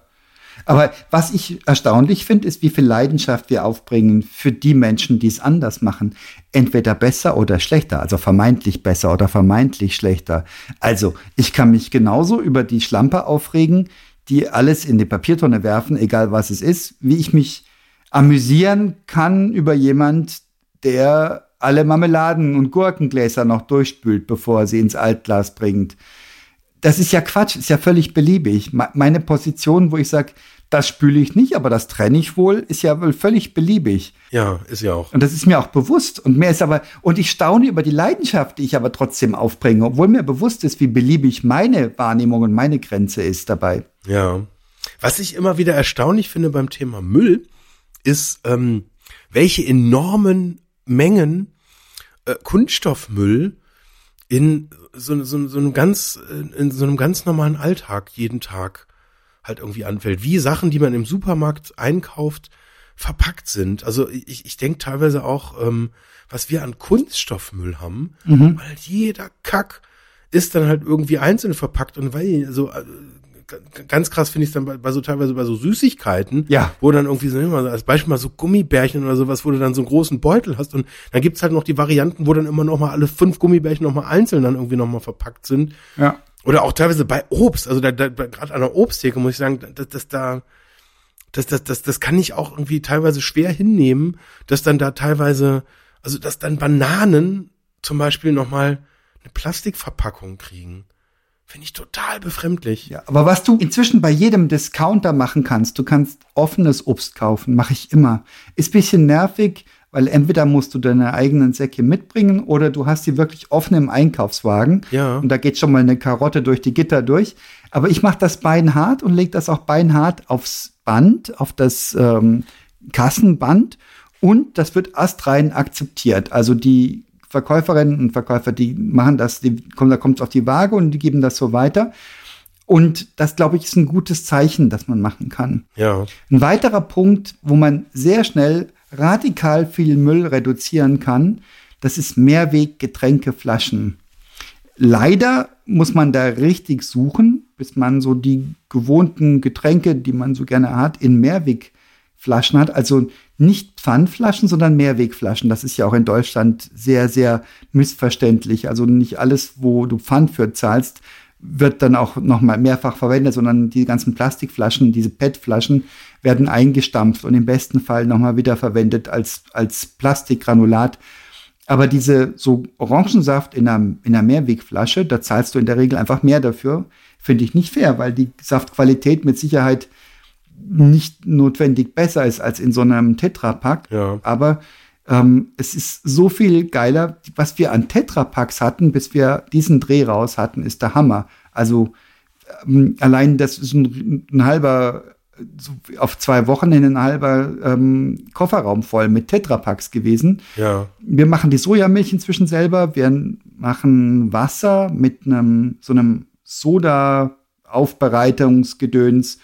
Aber was ich erstaunlich finde, ist, wie viel Leidenschaft wir aufbringen für die Menschen, die es anders machen. Entweder besser oder schlechter, also vermeintlich besser oder vermeintlich schlechter. Also, ich kann mich genauso über die Schlampe aufregen, die alles in die Papiertonne werfen, egal was es ist, wie ich mich amüsieren kann über jemand, der alle Marmeladen und Gurkengläser noch durchspült, bevor er sie ins Altglas bringt. Das ist ja Quatsch, ist ja völlig beliebig. Meine Position, wo ich sage, das spüle ich nicht, aber das trenne ich wohl, ist ja wohl völlig beliebig. Ja, ist ja auch. Und das ist mir auch bewusst. Und mir ist aber, und ich staune über die Leidenschaft, die ich aber trotzdem aufbringe, obwohl mir bewusst ist, wie beliebig meine Wahrnehmung und meine Grenze ist dabei. Ja. Was ich immer wieder erstaunlich finde beim Thema Müll, ist, ähm, welche enormen Mengen äh, Kunststoffmüll in so, so, so einem ganz, in so einem ganz normalen Alltag jeden Tag halt irgendwie anfällt. Wie Sachen, die man im Supermarkt einkauft, verpackt sind. Also ich, ich denke teilweise auch, ähm, was wir an Kunststoffmüll haben, mhm. weil jeder Kack ist dann halt irgendwie einzeln verpackt und weil so äh, ganz krass finde ich es dann bei, bei, so teilweise bei so Süßigkeiten, ja. wo dann irgendwie so immer als Beispiel mal so Gummibärchen oder sowas, wo du dann so einen großen Beutel hast und dann gibt's halt noch die Varianten, wo dann immer noch mal alle fünf Gummibärchen noch mal einzeln dann irgendwie noch mal verpackt sind. Ja. Oder auch teilweise bei Obst, also da, da gerade an der Obsttheke muss ich sagen, dass, dass da das, das, das, das kann ich auch irgendwie teilweise schwer hinnehmen, dass dann da teilweise, also dass dann Bananen zum Beispiel noch mal eine Plastikverpackung kriegen. Finde ich total befremdlich. Ja, aber was du inzwischen bei jedem Discounter machen kannst, du kannst offenes Obst kaufen, mache ich immer. Ist bisschen nervig, weil entweder musst du deine eigenen Säcke mitbringen oder du hast die wirklich offen im Einkaufswagen. Ja. Und da geht schon mal eine Karotte durch die Gitter durch. Aber ich mache das beinhart und lege das auch beinhart aufs Band, auf das ähm, Kassenband. Und das wird astrein akzeptiert. Also die Verkäuferinnen und Verkäufer, die machen das, die kommen, da kommt es auf die Waage und die geben das so weiter. Und das, glaube ich, ist ein gutes Zeichen, das man machen kann. Ja. Ein weiterer Punkt, wo man sehr schnell radikal viel Müll reduzieren kann, das ist Mehrweggetränkeflaschen. Leider muss man da richtig suchen, bis man so die gewohnten Getränke, die man so gerne hat, in Mehrwegflaschen hat. Also nicht Pfandflaschen, sondern Mehrwegflaschen. Das ist ja auch in Deutschland sehr, sehr missverständlich. Also nicht alles, wo du Pfand für zahlst, wird dann auch nochmal mehrfach verwendet, sondern die ganzen Plastikflaschen, diese PET-Flaschen werden eingestampft und im besten Fall nochmal wieder verwendet als, als Plastikgranulat. Aber diese so Orangensaft in einer, in einer Mehrwegflasche, da zahlst du in der Regel einfach mehr dafür, finde ich nicht fair, weil die Saftqualität mit Sicherheit nicht notwendig besser ist als in so einem Tetrapack. Ja. Aber ähm, es ist so viel geiler, was wir an Tetrapacks hatten, bis wir diesen Dreh raus hatten, ist der Hammer. Also ähm, allein das ist ein, ein halber so auf zwei Wochen in ein halber ähm, Kofferraum voll mit Tetrapacks gewesen. Ja. Wir machen die Sojamilch inzwischen selber. Wir machen Wasser mit einem so einem Soda-Aufbereitungsgedöns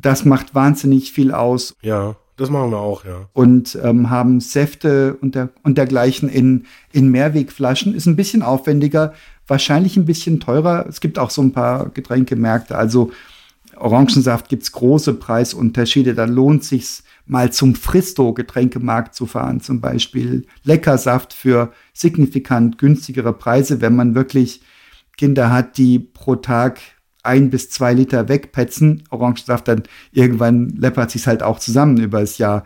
das macht wahnsinnig viel aus. Ja, das machen wir auch, ja. Und ähm, haben Säfte und, der, und dergleichen in, in Mehrwegflaschen. Ist ein bisschen aufwendiger, wahrscheinlich ein bisschen teurer. Es gibt auch so ein paar Getränkemärkte. Also Orangensaft gibt's große Preisunterschiede. Da lohnt sich's mal zum Fristo-Getränkemarkt zu fahren, zum Beispiel. Leckersaft für signifikant günstigere Preise, wenn man wirklich Kinder hat, die pro Tag ein bis zwei Liter wegpetzen, Orangensaft, dann irgendwann läppert sich halt auch zusammen über das Jahr.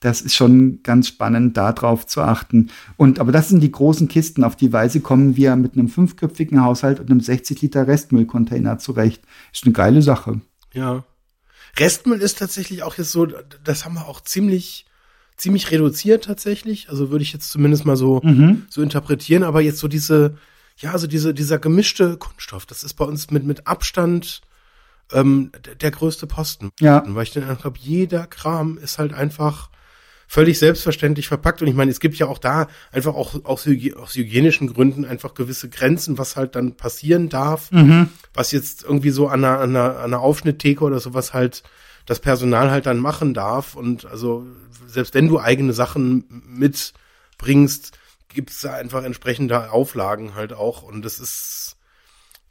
Das ist schon ganz spannend, darauf zu achten. Und aber das sind die großen Kisten. Auf die Weise kommen wir mit einem fünfköpfigen Haushalt und einem 60 Liter Restmüllcontainer zurecht. Ist eine geile Sache. Ja. Restmüll ist tatsächlich auch jetzt so, das haben wir auch ziemlich, ziemlich reduziert tatsächlich. Also würde ich jetzt zumindest mal so, mhm. so interpretieren. Aber jetzt so diese, ja, also diese, dieser gemischte Kunststoff, das ist bei uns mit, mit Abstand ähm, der, der größte Posten. Ja. Weil ich dann glaube, jeder Kram ist halt einfach völlig selbstverständlich verpackt. Und ich meine, es gibt ja auch da einfach auch aus, aus hygienischen Gründen einfach gewisse Grenzen, was halt dann passieren darf, mhm. was jetzt irgendwie so an einer, an einer, an einer Aufschnitttheke oder sowas halt das Personal halt dann machen darf. Und also selbst wenn du eigene Sachen mitbringst, gibt's da einfach entsprechende Auflagen halt auch. Und das ist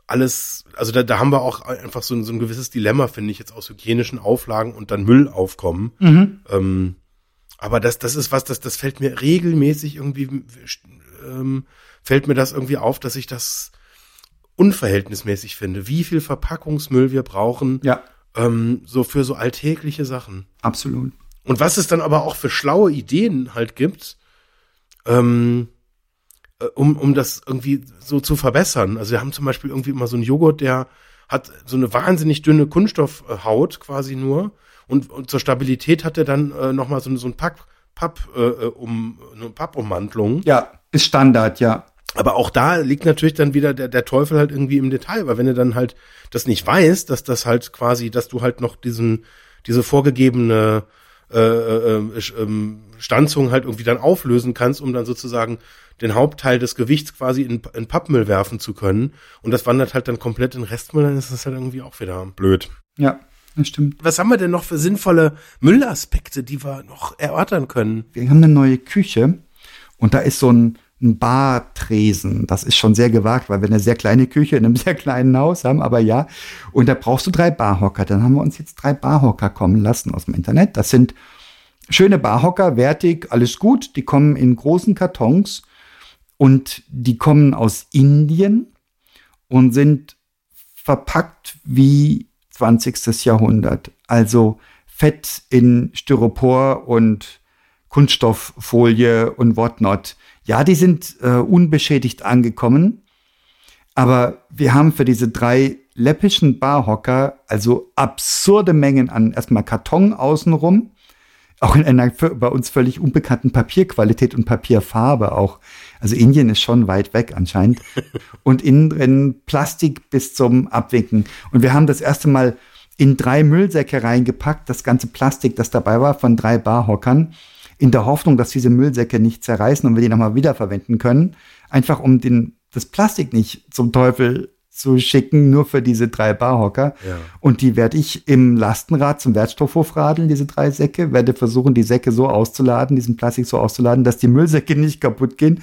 alles, also da, da haben wir auch einfach so ein, so ein gewisses Dilemma, finde ich, jetzt aus hygienischen Auflagen und dann Müllaufkommen. Mhm. Ähm, aber das, das ist was, das, das fällt mir regelmäßig irgendwie, ähm, fällt mir das irgendwie auf, dass ich das unverhältnismäßig finde, wie viel Verpackungsmüll wir brauchen, Ja, ähm, so für so alltägliche Sachen. absolut. Und was es dann aber auch für schlaue Ideen halt gibt, ähm, äh, um, um das irgendwie so zu verbessern. Also wir haben zum Beispiel irgendwie immer so einen Joghurt, der hat so eine wahnsinnig dünne Kunststoffhaut quasi nur und, und zur Stabilität hat er dann äh, nochmal so, so ein Papp, Papp, äh, äh, um, eine Pappummantelung. Ja, ist Standard, ja. Aber auch da liegt natürlich dann wieder der, der Teufel halt irgendwie im Detail, weil wenn du dann halt das nicht weißt, dass das halt quasi, dass du halt noch diesen, diese vorgegebene äh, äh, äh, ähm, Stanzung halt irgendwie dann auflösen kannst, um dann sozusagen den Hauptteil des Gewichts quasi in, in Pappmüll werfen zu können. Und das wandert halt dann komplett in Restmüll, dann ist das halt irgendwie auch wieder blöd. Ja, das stimmt. Was haben wir denn noch für sinnvolle Müllaspekte, die wir noch erörtern können? Wir haben eine neue Küche und da ist so ein, ein Bartresen. Das ist schon sehr gewagt, weil wir eine sehr kleine Küche in einem sehr kleinen Haus haben, aber ja. Und da brauchst du drei Barhocker. Dann haben wir uns jetzt drei Barhocker kommen lassen aus dem Internet. Das sind schöne Barhocker, wertig, alles gut. Die kommen in großen Kartons und die kommen aus Indien und sind verpackt wie 20. Jahrhundert. Also Fett in Styropor und Kunststofffolie und whatnot. Ja, die sind äh, unbeschädigt angekommen, aber wir haben für diese drei läppischen Barhocker also absurde Mengen an erstmal Karton außenrum, auch in einer für, bei uns völlig unbekannten Papierqualität und Papierfarbe auch. Also Indien ist schon weit weg anscheinend. und innen drin Plastik bis zum Abwinken. Und wir haben das erste Mal in drei Müllsäcke reingepackt, das ganze Plastik, das dabei war, von drei Barhockern, in der Hoffnung, dass diese Müllsäcke nicht zerreißen und wir die nochmal wiederverwenden können. Einfach um den, das Plastik nicht zum Teufel zu schicken, nur für diese drei Barhocker. Ja. Und die werde ich im Lastenrad zum Wertstoffhof radeln, diese drei Säcke, werde versuchen, die Säcke so auszuladen, diesen Plastik so auszuladen, dass die Müllsäcke nicht kaputt gehen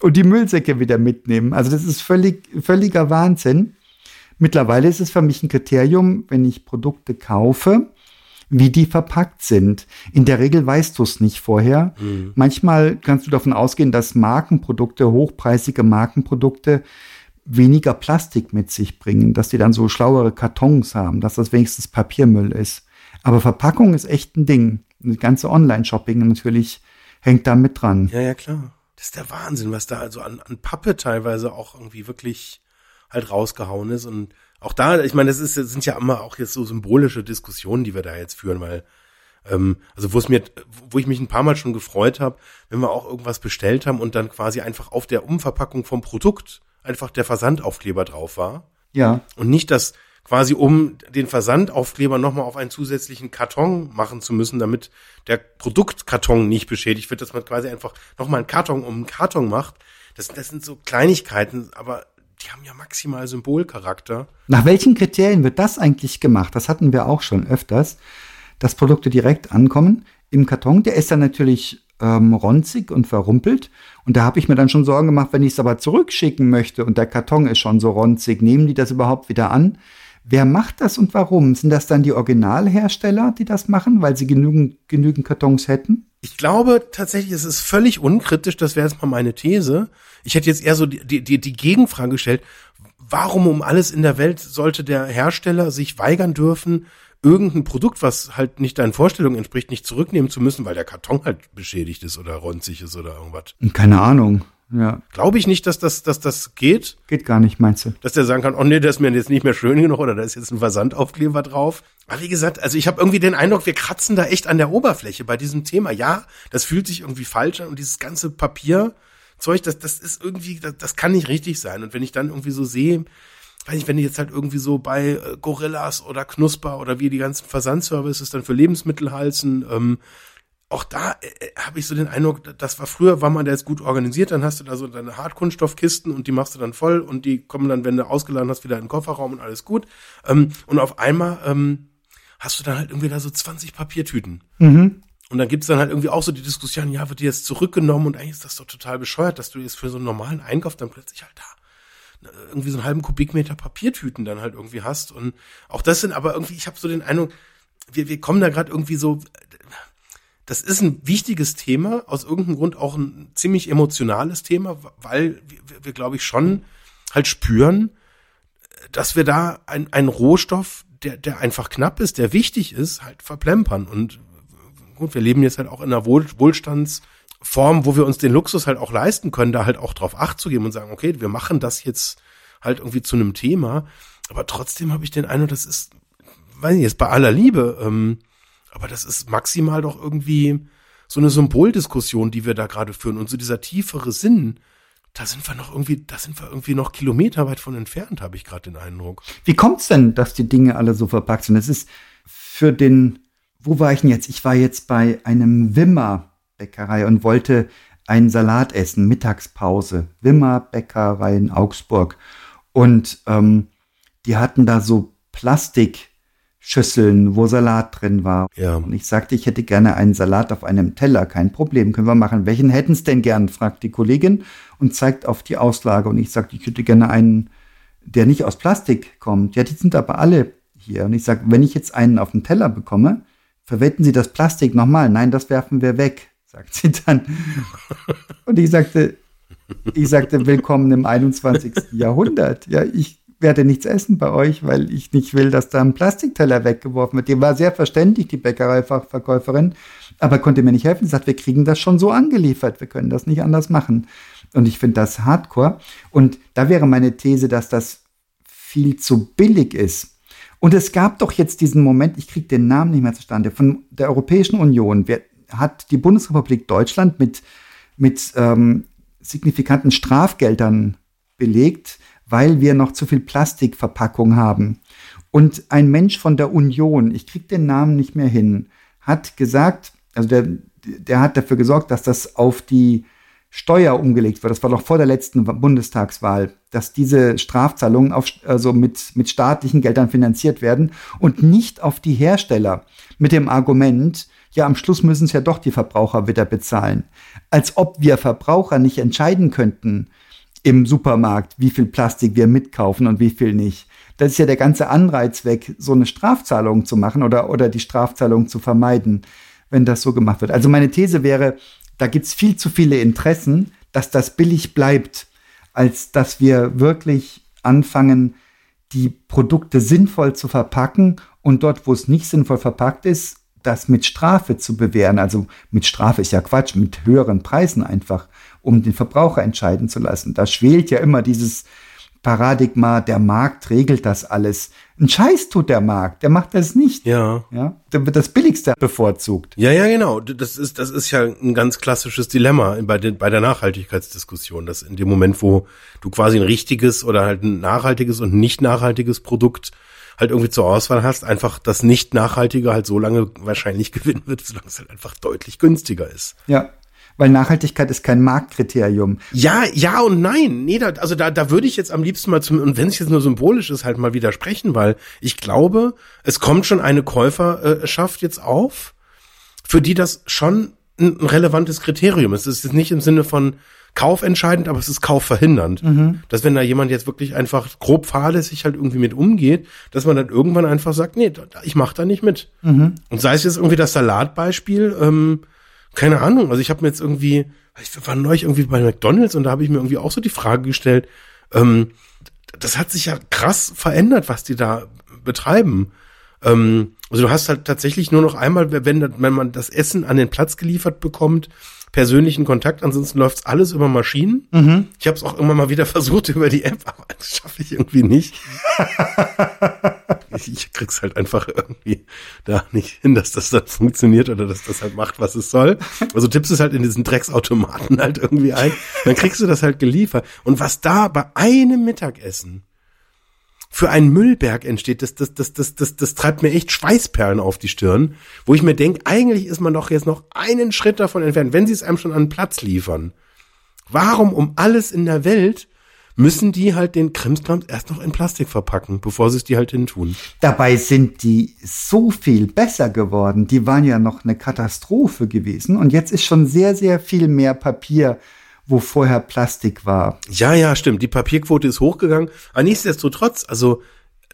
und die Müllsäcke wieder mitnehmen. Also das ist völlig, völliger Wahnsinn. Mittlerweile ist es für mich ein Kriterium, wenn ich Produkte kaufe, wie die verpackt sind. In der Regel weißt du es nicht vorher. Manchmal kannst du davon ausgehen, dass Markenprodukte, hochpreisige Markenprodukte, weniger Plastik mit sich bringen, dass die dann so schlauere Kartons haben, dass das wenigstens Papiermüll ist. Aber Verpackung ist echt ein Ding. Das ganze Online-Shopping natürlich hängt da mit dran. Ja, ja, klar. Das ist der Wahnsinn, was da also an, an Pappe teilweise auch irgendwie wirklich halt rausgehauen ist. Und auch da, ich meine, das ist, das sind ja immer auch jetzt so symbolische Diskussionen, die wir da jetzt führen, weil ähm, also wo es mir, wo ich mich ein paar Mal schon gefreut habe, wenn wir auch irgendwas bestellt haben und dann quasi einfach auf der Umverpackung vom Produkt einfach der Versandaufkleber drauf war. Ja, Und nicht, dass quasi um den Versandaufkleber nochmal auf einen zusätzlichen Karton machen zu müssen, damit der Produktkarton nicht beschädigt wird, dass man quasi einfach nochmal einen Karton um einen Karton macht. Das, das sind so Kleinigkeiten, aber die haben ja maximal Symbolcharakter. Nach welchen Kriterien wird das eigentlich gemacht? Das hatten wir auch schon öfters, dass Produkte direkt ankommen im Karton. Der ist dann natürlich ähm, ronzig und verrumpelt. Und da habe ich mir dann schon Sorgen gemacht, wenn ich es aber zurückschicken möchte und der Karton ist schon so ronzig, nehmen die das überhaupt wieder an? Wer macht das und warum? Sind das dann die Originalhersteller, die das machen, weil sie genügend, genügend Kartons hätten? Ich glaube tatsächlich, es ist völlig unkritisch, das wäre jetzt mal meine These. Ich hätte jetzt eher so die, die, die Gegenfrage gestellt, warum um alles in der Welt sollte der Hersteller sich weigern dürfen, irgendein Produkt, was halt nicht deinen Vorstellungen entspricht, nicht zurücknehmen zu müssen, weil der Karton halt beschädigt ist oder ronzig ist oder irgendwas. Keine Ahnung. Ja, Glaube ich nicht, dass das, dass das geht, geht gar nicht, meinst du? dass der sagen kann, oh nee, das ist mir jetzt nicht mehr schön genug oder da ist jetzt ein Versandaufkleber drauf. Aber wie gesagt, also ich habe irgendwie den Eindruck, wir kratzen da echt an der Oberfläche bei diesem Thema. Ja, das fühlt sich irgendwie falsch an und dieses ganze Papierzeug, das, das ist irgendwie, das, das kann nicht richtig sein. Und wenn ich dann irgendwie so sehe, weiß ich, wenn ich jetzt halt irgendwie so bei äh, Gorillas oder Knusper oder wie die ganzen Versandservices dann für Lebensmittel heißen, ähm, auch da äh, habe ich so den Eindruck, das war früher, war man da jetzt gut organisiert, dann hast du da so deine Hartkunststoffkisten und die machst du dann voll und die kommen dann, wenn du ausgeladen hast, wieder in den Kofferraum und alles gut. Ähm, und auf einmal ähm, hast du dann halt irgendwie da so 20 Papiertüten. Mhm. Und dann gibt's dann halt irgendwie auch so die Diskussion, ja, wird die jetzt zurückgenommen und eigentlich ist das doch total bescheuert, dass du jetzt für so einen normalen Einkauf dann plötzlich halt da äh, irgendwie so einen halben Kubikmeter Papiertüten dann halt irgendwie hast. Und auch das sind aber irgendwie, ich habe so den Eindruck, wir, wir kommen da gerade irgendwie so, das ist ein wichtiges Thema, aus irgendeinem Grund auch ein ziemlich emotionales Thema, weil wir, wir glaube ich, schon halt spüren, dass wir da ein, ein Rohstoff, der, der einfach knapp ist, der wichtig ist, halt verplempern. Und gut, wir leben jetzt halt auch in einer Wohl, Wohlstandsform, wo wir uns den Luxus halt auch leisten können, da halt auch drauf Acht zu geben und sagen, okay, wir machen das jetzt halt irgendwie zu einem Thema. Aber trotzdem habe ich den Eindruck, das ist, weiß nicht, jetzt bei aller Liebe, ähm, aber das ist maximal doch irgendwie so eine Symboldiskussion, die wir da gerade führen. Und so dieser tiefere Sinn, da sind wir noch irgendwie, da sind wir irgendwie noch kilometerweit von entfernt, habe ich gerade den Eindruck. Wie kommt's denn, dass die Dinge alle so verpackt sind? Es ist für den, wo war ich denn jetzt? Ich war jetzt bei einem Wimmer Bäckerei und wollte einen Salat essen, Mittagspause. Wimmer Bäckerei in Augsburg. Und ähm, die hatten da so Plastik Schüsseln, wo Salat drin war. Ja. Und ich sagte, ich hätte gerne einen Salat auf einem Teller. Kein Problem, können wir machen. Welchen hätten es denn gern? fragt die Kollegin und zeigt auf die Auslage. Und ich sagte, ich hätte gerne einen, der nicht aus Plastik kommt. Ja, die sind aber alle hier. Und ich sage, wenn ich jetzt einen auf dem Teller bekomme, verwenden Sie das Plastik nochmal. Nein, das werfen wir weg, sagt sie dann. Und ich sagte, ich sagte, willkommen im 21. Jahrhundert. Ja, ich werde nichts essen bei euch, weil ich nicht will, dass da ein Plastikteller weggeworfen wird. Die war sehr verständlich, die Bäckereifachverkäuferin, aber konnte mir nicht helfen. Sie sagt, wir kriegen das schon so angeliefert, wir können das nicht anders machen. Und ich finde das hardcore. Und da wäre meine These, dass das viel zu billig ist. Und es gab doch jetzt diesen Moment, ich kriege den Namen nicht mehr zustande, von der Europäischen Union. Wer, hat die Bundesrepublik Deutschland mit, mit ähm, signifikanten Strafgeldern belegt, weil wir noch zu viel Plastikverpackung haben. Und ein Mensch von der Union, ich kriege den Namen nicht mehr hin, hat gesagt, also der, der hat dafür gesorgt, dass das auf die Steuer umgelegt wird. Das war doch vor der letzten Bundestagswahl, dass diese Strafzahlungen auf, also mit, mit staatlichen Geldern finanziert werden und nicht auf die Hersteller mit dem Argument, ja, am Schluss müssen es ja doch die Verbraucher wieder bezahlen. Als ob wir Verbraucher nicht entscheiden könnten, im Supermarkt, wie viel Plastik wir mitkaufen und wie viel nicht. Das ist ja der ganze Anreiz weg, so eine Strafzahlung zu machen oder, oder die Strafzahlung zu vermeiden, wenn das so gemacht wird. Also meine These wäre, da gibt's viel zu viele Interessen, dass das billig bleibt, als dass wir wirklich anfangen, die Produkte sinnvoll zu verpacken und dort, wo es nicht sinnvoll verpackt ist, das mit Strafe zu bewähren. Also mit Strafe ist ja Quatsch, mit höheren Preisen einfach um den Verbraucher entscheiden zu lassen. Da schwelt ja immer dieses Paradigma, der Markt regelt das alles. Ein Scheiß tut der Markt, der macht das nicht. Ja. Ja, da wird das Billigste bevorzugt. Ja, ja, genau. Das ist, das ist ja ein ganz klassisches Dilemma bei, den, bei der Nachhaltigkeitsdiskussion, dass in dem Moment, wo du quasi ein richtiges oder halt ein nachhaltiges und nicht nachhaltiges Produkt halt irgendwie zur Auswahl hast, einfach das nicht nachhaltige halt so lange wahrscheinlich gewinnen wird, solange es halt einfach deutlich günstiger ist. Ja, weil Nachhaltigkeit ist kein Marktkriterium. Ja, ja und nein. Nee, da, also da, da würde ich jetzt am liebsten mal zum, und wenn es jetzt nur symbolisch ist, halt mal widersprechen, weil ich glaube, es kommt schon eine Käuferschaft jetzt auf, für die das schon ein, ein relevantes Kriterium ist. Es ist nicht im Sinne von kaufentscheidend, aber es ist kaufverhindernd. Mhm. Dass wenn da jemand jetzt wirklich einfach grob fahrlässig halt irgendwie mit umgeht, dass man dann irgendwann einfach sagt, nee, ich mach da nicht mit. Mhm. Und sei es jetzt irgendwie das Salatbeispiel, ähm, keine Ahnung, also ich habe mir jetzt irgendwie, ich war neulich irgendwie bei McDonalds und da habe ich mir irgendwie auch so die Frage gestellt, ähm, das hat sich ja krass verändert, was die da betreiben. Ähm, also du hast halt tatsächlich nur noch einmal, wenn, wenn man das Essen an den Platz geliefert bekommt, persönlichen Kontakt, ansonsten läuft's alles über Maschinen. Mhm. Ich habe es auch immer mal wieder versucht über die App, aber das schaffe ich irgendwie nicht. ich, ich krieg's halt einfach irgendwie da nicht hin, dass das dann funktioniert oder dass das halt macht, was es soll. Also tippst es halt in diesen Drecksautomaten halt irgendwie ein, dann kriegst du das halt geliefert. Und was da bei einem Mittagessen für einen Müllberg entsteht, das, das, das, das, das, das treibt mir echt Schweißperlen auf die Stirn, wo ich mir denke, eigentlich ist man doch jetzt noch einen Schritt davon entfernt, wenn sie es einem schon an Platz liefern. Warum um alles in der Welt müssen die halt den Krimskrams erst noch in Plastik verpacken, bevor sie es die halt hin tun. Dabei sind die so viel besser geworden. Die waren ja noch eine Katastrophe gewesen. Und jetzt ist schon sehr, sehr viel mehr Papier, wo vorher Plastik war. Ja, ja, stimmt. Die Papierquote ist hochgegangen. Aber nichtsdestotrotz, also,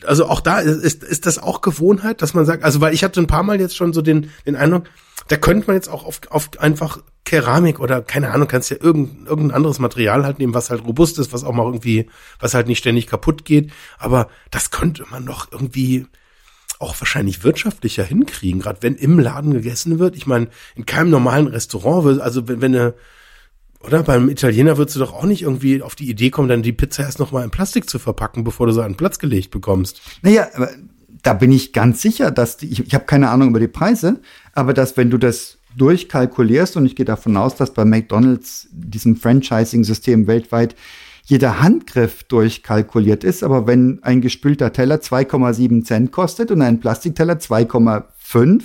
also auch da ist, ist, das auch Gewohnheit, dass man sagt, also weil ich hatte ein paar Mal jetzt schon so den, den Eindruck, da könnte man jetzt auch auf, auf einfach Keramik oder keine Ahnung, kannst ja irgendein, irgendein anderes Material halt nehmen, was halt robust ist, was auch mal irgendwie, was halt nicht ständig kaputt geht. Aber das könnte man doch irgendwie auch wahrscheinlich wirtschaftlicher hinkriegen, gerade wenn im Laden gegessen wird. Ich meine, in keinem normalen Restaurant, also wenn, wenn eine, oder beim Italiener würdest du doch auch nicht irgendwie auf die Idee kommen, dann die Pizza erst nochmal in Plastik zu verpacken, bevor du sie an den Platz gelegt bekommst. Naja, aber da bin ich ganz sicher, dass die, ich, ich habe keine Ahnung über die Preise, aber dass wenn du das durchkalkulierst, und ich gehe davon aus, dass bei McDonalds, diesem Franchising-System weltweit, jeder Handgriff durchkalkuliert ist. Aber wenn ein gespülter Teller 2,7 Cent kostet und ein Plastikteller 2,5,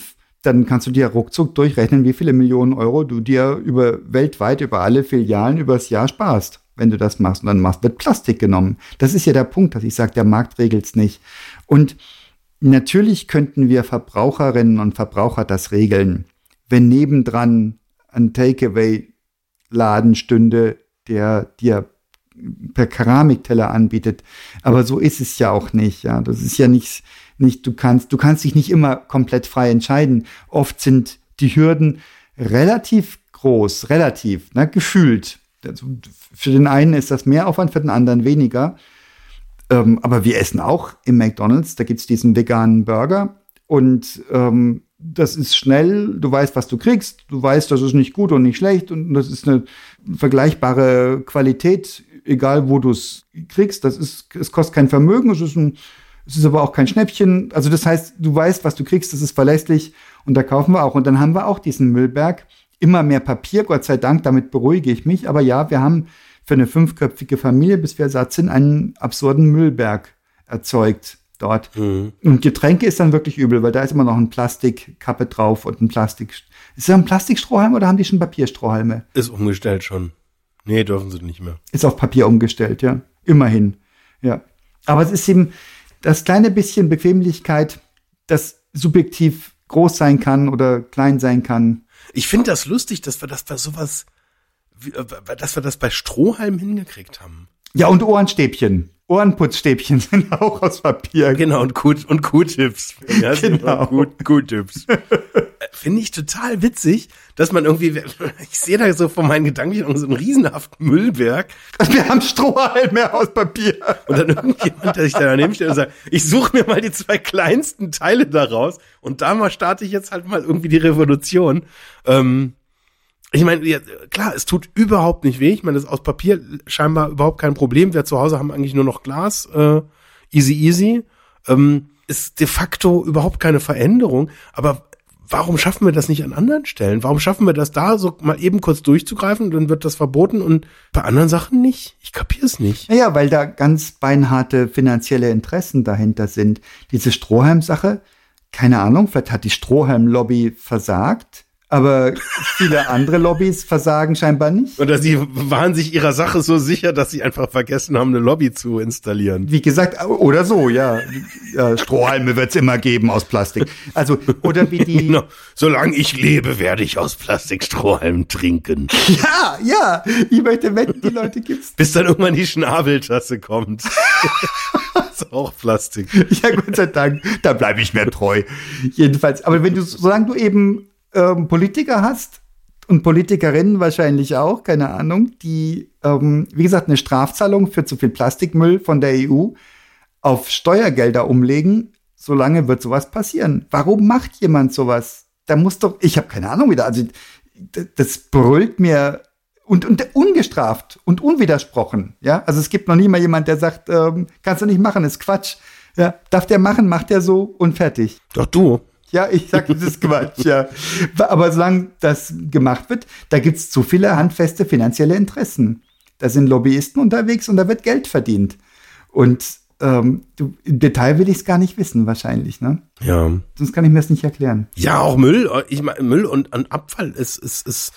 dann kannst du dir ruckzuck durchrechnen, wie viele Millionen Euro du dir über weltweit über alle Filialen übers Jahr sparst, wenn du das machst. Und dann machst, wird Plastik genommen. Das ist ja der Punkt, dass ich sage, der Markt regelt's nicht. Und natürlich könnten wir Verbraucherinnen und Verbraucher das regeln wenn nebendran ein Takeaway-Laden stünde, der dir per Keramikteller anbietet. Aber so ist es ja auch nicht. Ja, das ist ja nicht, nicht, du kannst, du kannst dich nicht immer komplett frei entscheiden. Oft sind die Hürden relativ groß, relativ, ne, gefühlt. Also für den einen ist das mehr Aufwand, für den anderen weniger. Ähm, aber wir essen auch im McDonalds, da gibt's diesen veganen Burger und ähm, das ist schnell, du weißt, was du kriegst, du weißt, das ist nicht gut und nicht schlecht und das ist eine vergleichbare Qualität, egal wo du es kriegst. Das ist, es kostet kein Vermögen, es ist ein, es ist aber auch kein Schnäppchen. Also das heißt, du weißt, was du kriegst, das ist verlässlich und da kaufen wir auch. Und dann haben wir auch diesen Müllberg, immer mehr Papier, Gott sei Dank, damit beruhige ich mich. Aber ja, wir haben für eine fünfköpfige Familie, bis wir satt sind, einen absurden Müllberg erzeugt dort. Mhm. Und Getränke ist dann wirklich übel, weil da ist immer noch ein Plastikkappe drauf und ein Plastik. Ist das ein Plastikstrohhalm oder haben die schon Papierstrohhalme? Ist umgestellt schon. Nee, dürfen sie nicht mehr. Ist auf Papier umgestellt, ja. Immerhin. Ja. Aber es ist eben das kleine bisschen Bequemlichkeit, das subjektiv groß sein kann oder klein sein kann. Ich finde das lustig, dass wir das bei sowas, äh, dass wir das bei Strohhalm hingekriegt haben. Ja, und Ohrenstäbchen. Ohrenputzstäbchen sind auch aus Papier. Genau, und Q-Tips. Ja, genau. Q-Tips. Finde ich total witzig, dass man irgendwie, ich sehe da so von meinen Gedanken so einen riesenhaften Müllberg. Wir haben Strohhalme aus Papier. Und dann irgendjemand, der sich da daneben steht und sagt, ich suche mir mal die zwei kleinsten Teile daraus und da mal starte ich jetzt halt mal irgendwie die Revolution. Ähm, ich meine, ja, klar, es tut überhaupt nicht weh. Ich meine, das ist aus Papier scheinbar überhaupt kein Problem. Wir zu Hause haben eigentlich nur noch Glas. Äh, easy, easy. Ähm, ist de facto überhaupt keine Veränderung. Aber warum schaffen wir das nicht an anderen Stellen? Warum schaffen wir das da so mal eben kurz durchzugreifen und dann wird das verboten und bei anderen Sachen nicht? Ich kapiere es nicht. Naja, weil da ganz beinharte finanzielle Interessen dahinter sind. Diese Strohhalm-Sache, keine Ahnung, vielleicht hat die Strohhalm-Lobby versagt aber viele andere Lobbys versagen scheinbar nicht. Oder sie waren sich ihrer Sache so sicher, dass sie einfach vergessen haben, eine Lobby zu installieren. Wie gesagt, oder so, ja. ja Strohhalme wird's immer geben aus Plastik. Also, oder wie die. No, solange ich lebe, werde ich aus Plastikstrohhalmen trinken. Ja, ja. Ich möchte wetten, die Leute gibt's. Bis dann irgendwann die Schnabeltasse kommt. ist auch Plastik. Ja, Gott sei Dank. Da bleibe ich mir treu. Jedenfalls. Aber wenn du, solange du eben ähm, Politiker hast und Politikerinnen wahrscheinlich auch, keine Ahnung, die, ähm, wie gesagt, eine Strafzahlung für zu viel Plastikmüll von der EU auf Steuergelder umlegen, solange wird sowas passieren. Warum macht jemand sowas? Da muss doch, ich habe keine Ahnung wieder, also das brüllt mir und, und ungestraft und unwidersprochen. Ja, also es gibt noch nie mal jemand, der sagt, ähm, kannst du nicht machen, ist Quatsch. Ja, darf der machen, macht der so und fertig. Doch du. Ja, ich sag, das ist Quatsch, ja. Aber solange das gemacht wird, da gibt's zu viele handfeste finanzielle Interessen. Da sind Lobbyisten unterwegs und da wird Geld verdient. Und ähm, du, im Detail will ich es gar nicht wissen, wahrscheinlich, ne? Ja. Sonst kann ich mir das nicht erklären. Ja, auch Müll, ich meine, Müll und, und Abfall ist, ist, ist,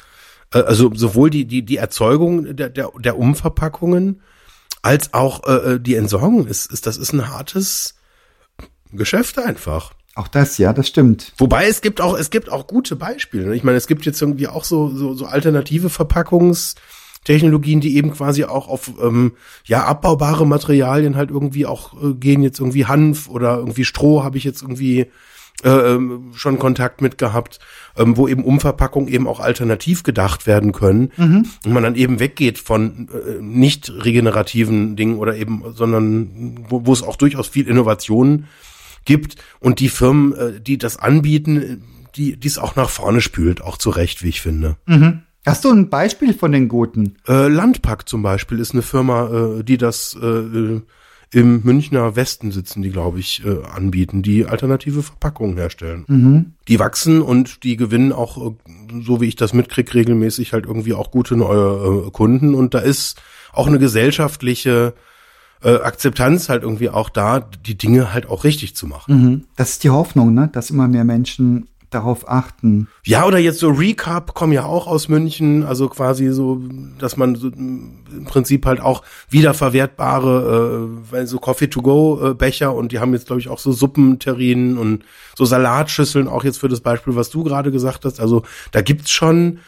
äh, also sowohl die, die, die Erzeugung der, der, der Umverpackungen, als auch äh, die Entsorgung ist, ist, das ist ein hartes Geschäft einfach. Auch das, ja, das stimmt. Wobei es gibt auch, es gibt auch gute Beispiele. ne? Ich meine, es gibt jetzt irgendwie auch so, so, so alternative Verpackungstechnologien, die eben quasi auch auf ähm, ja abbaubare Materialien halt irgendwie auch äh, gehen. Jetzt irgendwie Hanf oder irgendwie Stroh habe ich jetzt irgendwie äh, ähm, schon Kontakt mit gehabt, ähm, wo eben Umverpackungen eben auch alternativ gedacht werden können und man dann eben weggeht von äh, nicht regenerativen Dingen oder eben, sondern wo, wo es auch durchaus viel Innovation gibt und die Firmen, äh, die das anbieten, die es auch nach vorne spült, auch zu Recht, wie ich finde. Hast du ein Beispiel von den Guten? Äh, Landpack zum Beispiel ist eine Firma, äh, die das äh, äh, im Münchner Westen sitzen, die glaube ich äh, anbieten, die alternative Verpackungen herstellen. Die wachsen und die gewinnen auch, äh, so wie ich das mitkrieg, regelmäßig halt irgendwie auch gute neue äh, Kunden und da ist auch eine gesellschaftliche äh, Akzeptanz halt irgendwie auch da, die Dinge halt auch richtig zu machen. Das ist die Hoffnung, ne? dass immer mehr Menschen darauf achten. Ja, oder jetzt so Recap kommen ja auch aus München, also quasi so, dass man so im Prinzip halt auch wiederverwertbare, äh, weil so Coffee-to-go-Becher und die haben jetzt, glaube ich, auch so Suppenterrinen und so Salatschüsseln, auch jetzt für das Beispiel, was du gerade gesagt hast. Also da gibt's schon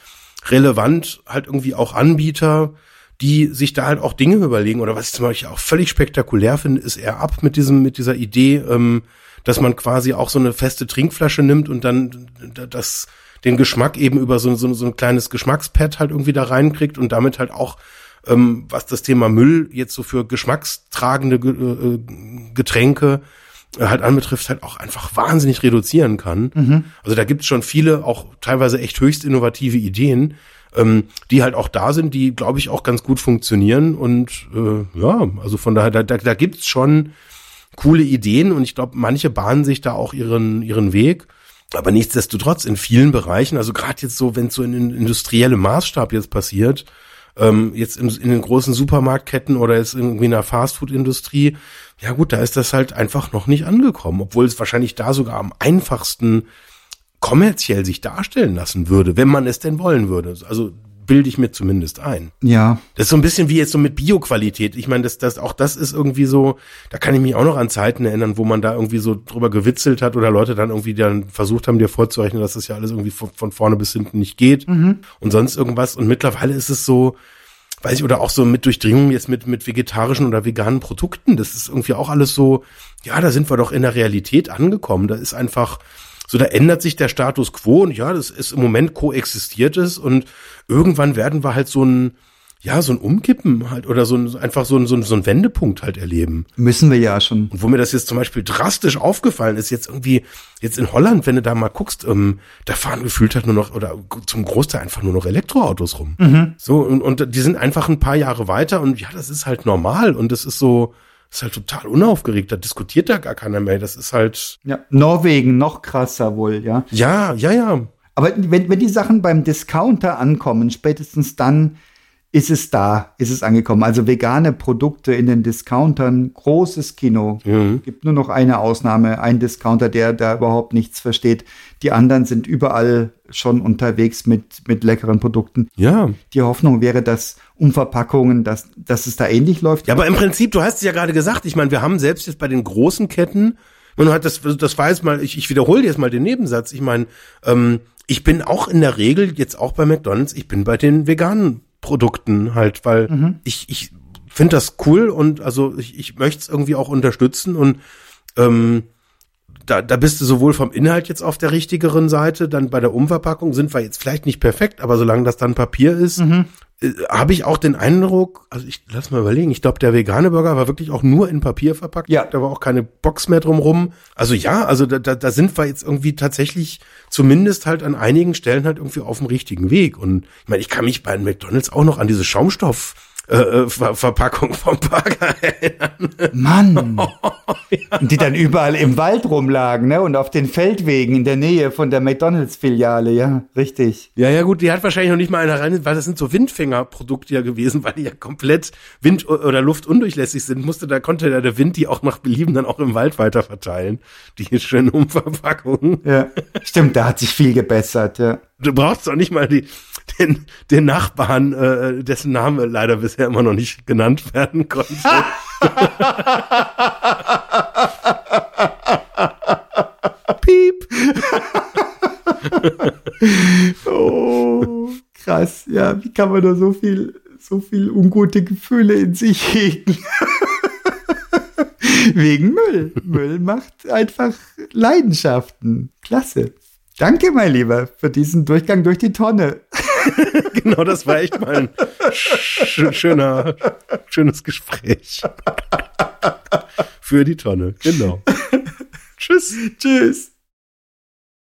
relevant halt irgendwie auch Anbieter, die sich da halt auch Dinge überlegen. Oder was ich zum Beispiel auch völlig spektakulär finde, ist eher ab mit diesem, mit dieser Idee, ähm, dass man quasi auch so eine feste Trinkflasche nimmt und dann das den Geschmack eben über so, so, so ein kleines Geschmackspad halt irgendwie da reinkriegt und damit halt auch ähm, was das Thema Müll jetzt so für geschmackstragende Ge- äh, Getränke äh, halt anbetrifft, halt auch einfach wahnsinnig reduzieren kann. Also da gibt es schon viele, auch teilweise echt höchst innovative Ideen, ähm, die halt auch da sind, die, glaube ich, auch ganz gut funktionieren. Und äh, ja, also von daher, da, da, da gibt's schon coole Ideen und ich glaube, manche bahnen sich da auch ihren, ihren Weg. Aber nichtsdestotrotz in vielen Bereichen, also gerade jetzt so, wenn es so in, in industriellem Maßstab jetzt passiert, ähm, jetzt in, in den großen Supermarktketten oder jetzt irgendwie in der Fastfood-Industrie, ja gut, da ist das halt einfach noch nicht angekommen, obwohl es wahrscheinlich da sogar am einfachsten kommerziell sich darstellen lassen würde, wenn man es denn wollen würde. Also bilde ich mir zumindest ein. Ja, Das ist so ein bisschen wie jetzt so mit Bioqualität. Ich meine, das, das, auch das ist irgendwie so, da kann ich mich auch noch an Zeiten erinnern, wo man da irgendwie so drüber gewitzelt hat oder Leute dann irgendwie dann versucht haben, dir vorzurechnen, dass das ja alles irgendwie von, von vorne bis hinten nicht geht und sonst irgendwas. Und mittlerweile ist es so, weiß ich, oder auch so mit Durchdringung jetzt mit, mit vegetarischen oder veganen Produkten. Das ist irgendwie auch alles so, ja, da sind wir doch in der Realität angekommen. Da ist einfach, so da ändert sich der Status quo und ja, das ist im Moment koexistiert es und irgendwann werden wir halt so ein, ja, so ein Umkippen halt oder so ein, einfach so ein, so ein, so ein Wendepunkt halt erleben. müssen wir ja schon. Und wo mir das jetzt zum Beispiel drastisch aufgefallen ist, jetzt irgendwie, jetzt in Holland, wenn du da mal guckst, ähm, da fahren gefühlt halt nur noch, oder zum Großteil einfach nur noch Elektroautos rum. So, und, und die sind einfach ein paar Jahre weiter und ja, das ist halt normal und das ist so, ist halt total unaufgeregt, da diskutiert da gar keiner mehr. Das ist halt, Ja, Norwegen noch krasser wohl, ja. ja, ja, ja. Aber wenn, wenn die Sachen beim Discounter ankommen, spätestens dann ist es da, ist es angekommen. Also vegane Produkte in den Discountern, großes Kino. Gibt nur noch eine Ausnahme, ein Discounter, der da überhaupt nichts versteht. Die anderen sind überall schon unterwegs mit, mit leckeren Produkten. Ja. Die Hoffnung wäre, dass Umverpackungen, dass, dass es da ähnlich läuft. Ja, aber im Prinzip, du hast es ja gerade gesagt, ich meine, wir haben selbst jetzt bei den großen Ketten, man hat das, das war jetzt mal, ich, ich wiederhole jetzt mal den Nebensatz, ich meine, ähm, ich bin auch in der Regel, jetzt auch bei McDonalds, ich bin bei den veganen Produkten halt, weil ich, ich finde das cool und also ich, ich möchte es irgendwie auch unterstützen und ähm, da, da bist du sowohl vom Inhalt jetzt auf der richtigeren Seite, dann bei der Umverpackung sind wir jetzt vielleicht nicht perfekt, aber solange das dann Papier ist, äh, habe ich auch den Eindruck, also ich lass mal überlegen, ich glaube, der vegane Burger war wirklich auch nur in Papier verpackt, Ja. da war auch keine Box mehr drumrum. Also ja, also da, da, da sind wir jetzt irgendwie tatsächlich zumindest halt an einigen Stellen halt irgendwie auf dem richtigen Weg. Und ich meine, ich kann mich bei McDonalds auch noch an diese Schaumstoff äh, äh, Ver Verpackung vom Burger erinnern. Mann! Und die dann überall im Wald rumlagen, ne? Und auf den Feldwegen in der Nähe von der McDonalds-Filiale, ja, richtig. Ja, ja, gut, die hat wahrscheinlich noch nicht mal einer rein, weil das sind so Windfängerprodukte ja gewesen, weil die ja komplett wind- oder luftundurchlässig sind, musste, da konnte ja der Wind die auch nach Belieben dann auch im Wald weiter verteilen. Die schönen Umverpackungen. Ja. Stimmt, da hat sich viel gebessert, ja. Du brauchst doch nicht mal die, den, den Nachbarn, äh, dessen Name leider bisher immer noch nicht genannt werden konnte. Piep. oh, krass. Ja, wie kann man da so viel, so viel ungute Gefühle in sich hegen? Wegen Müll. Müll macht einfach Leidenschaften. Klasse. Danke, mein Lieber, für diesen Durchgang durch die Tonne. genau, das war echt mal ein sch schöner, schönes Gespräch. Für die Tonne, genau. Tschüss. Tschüss.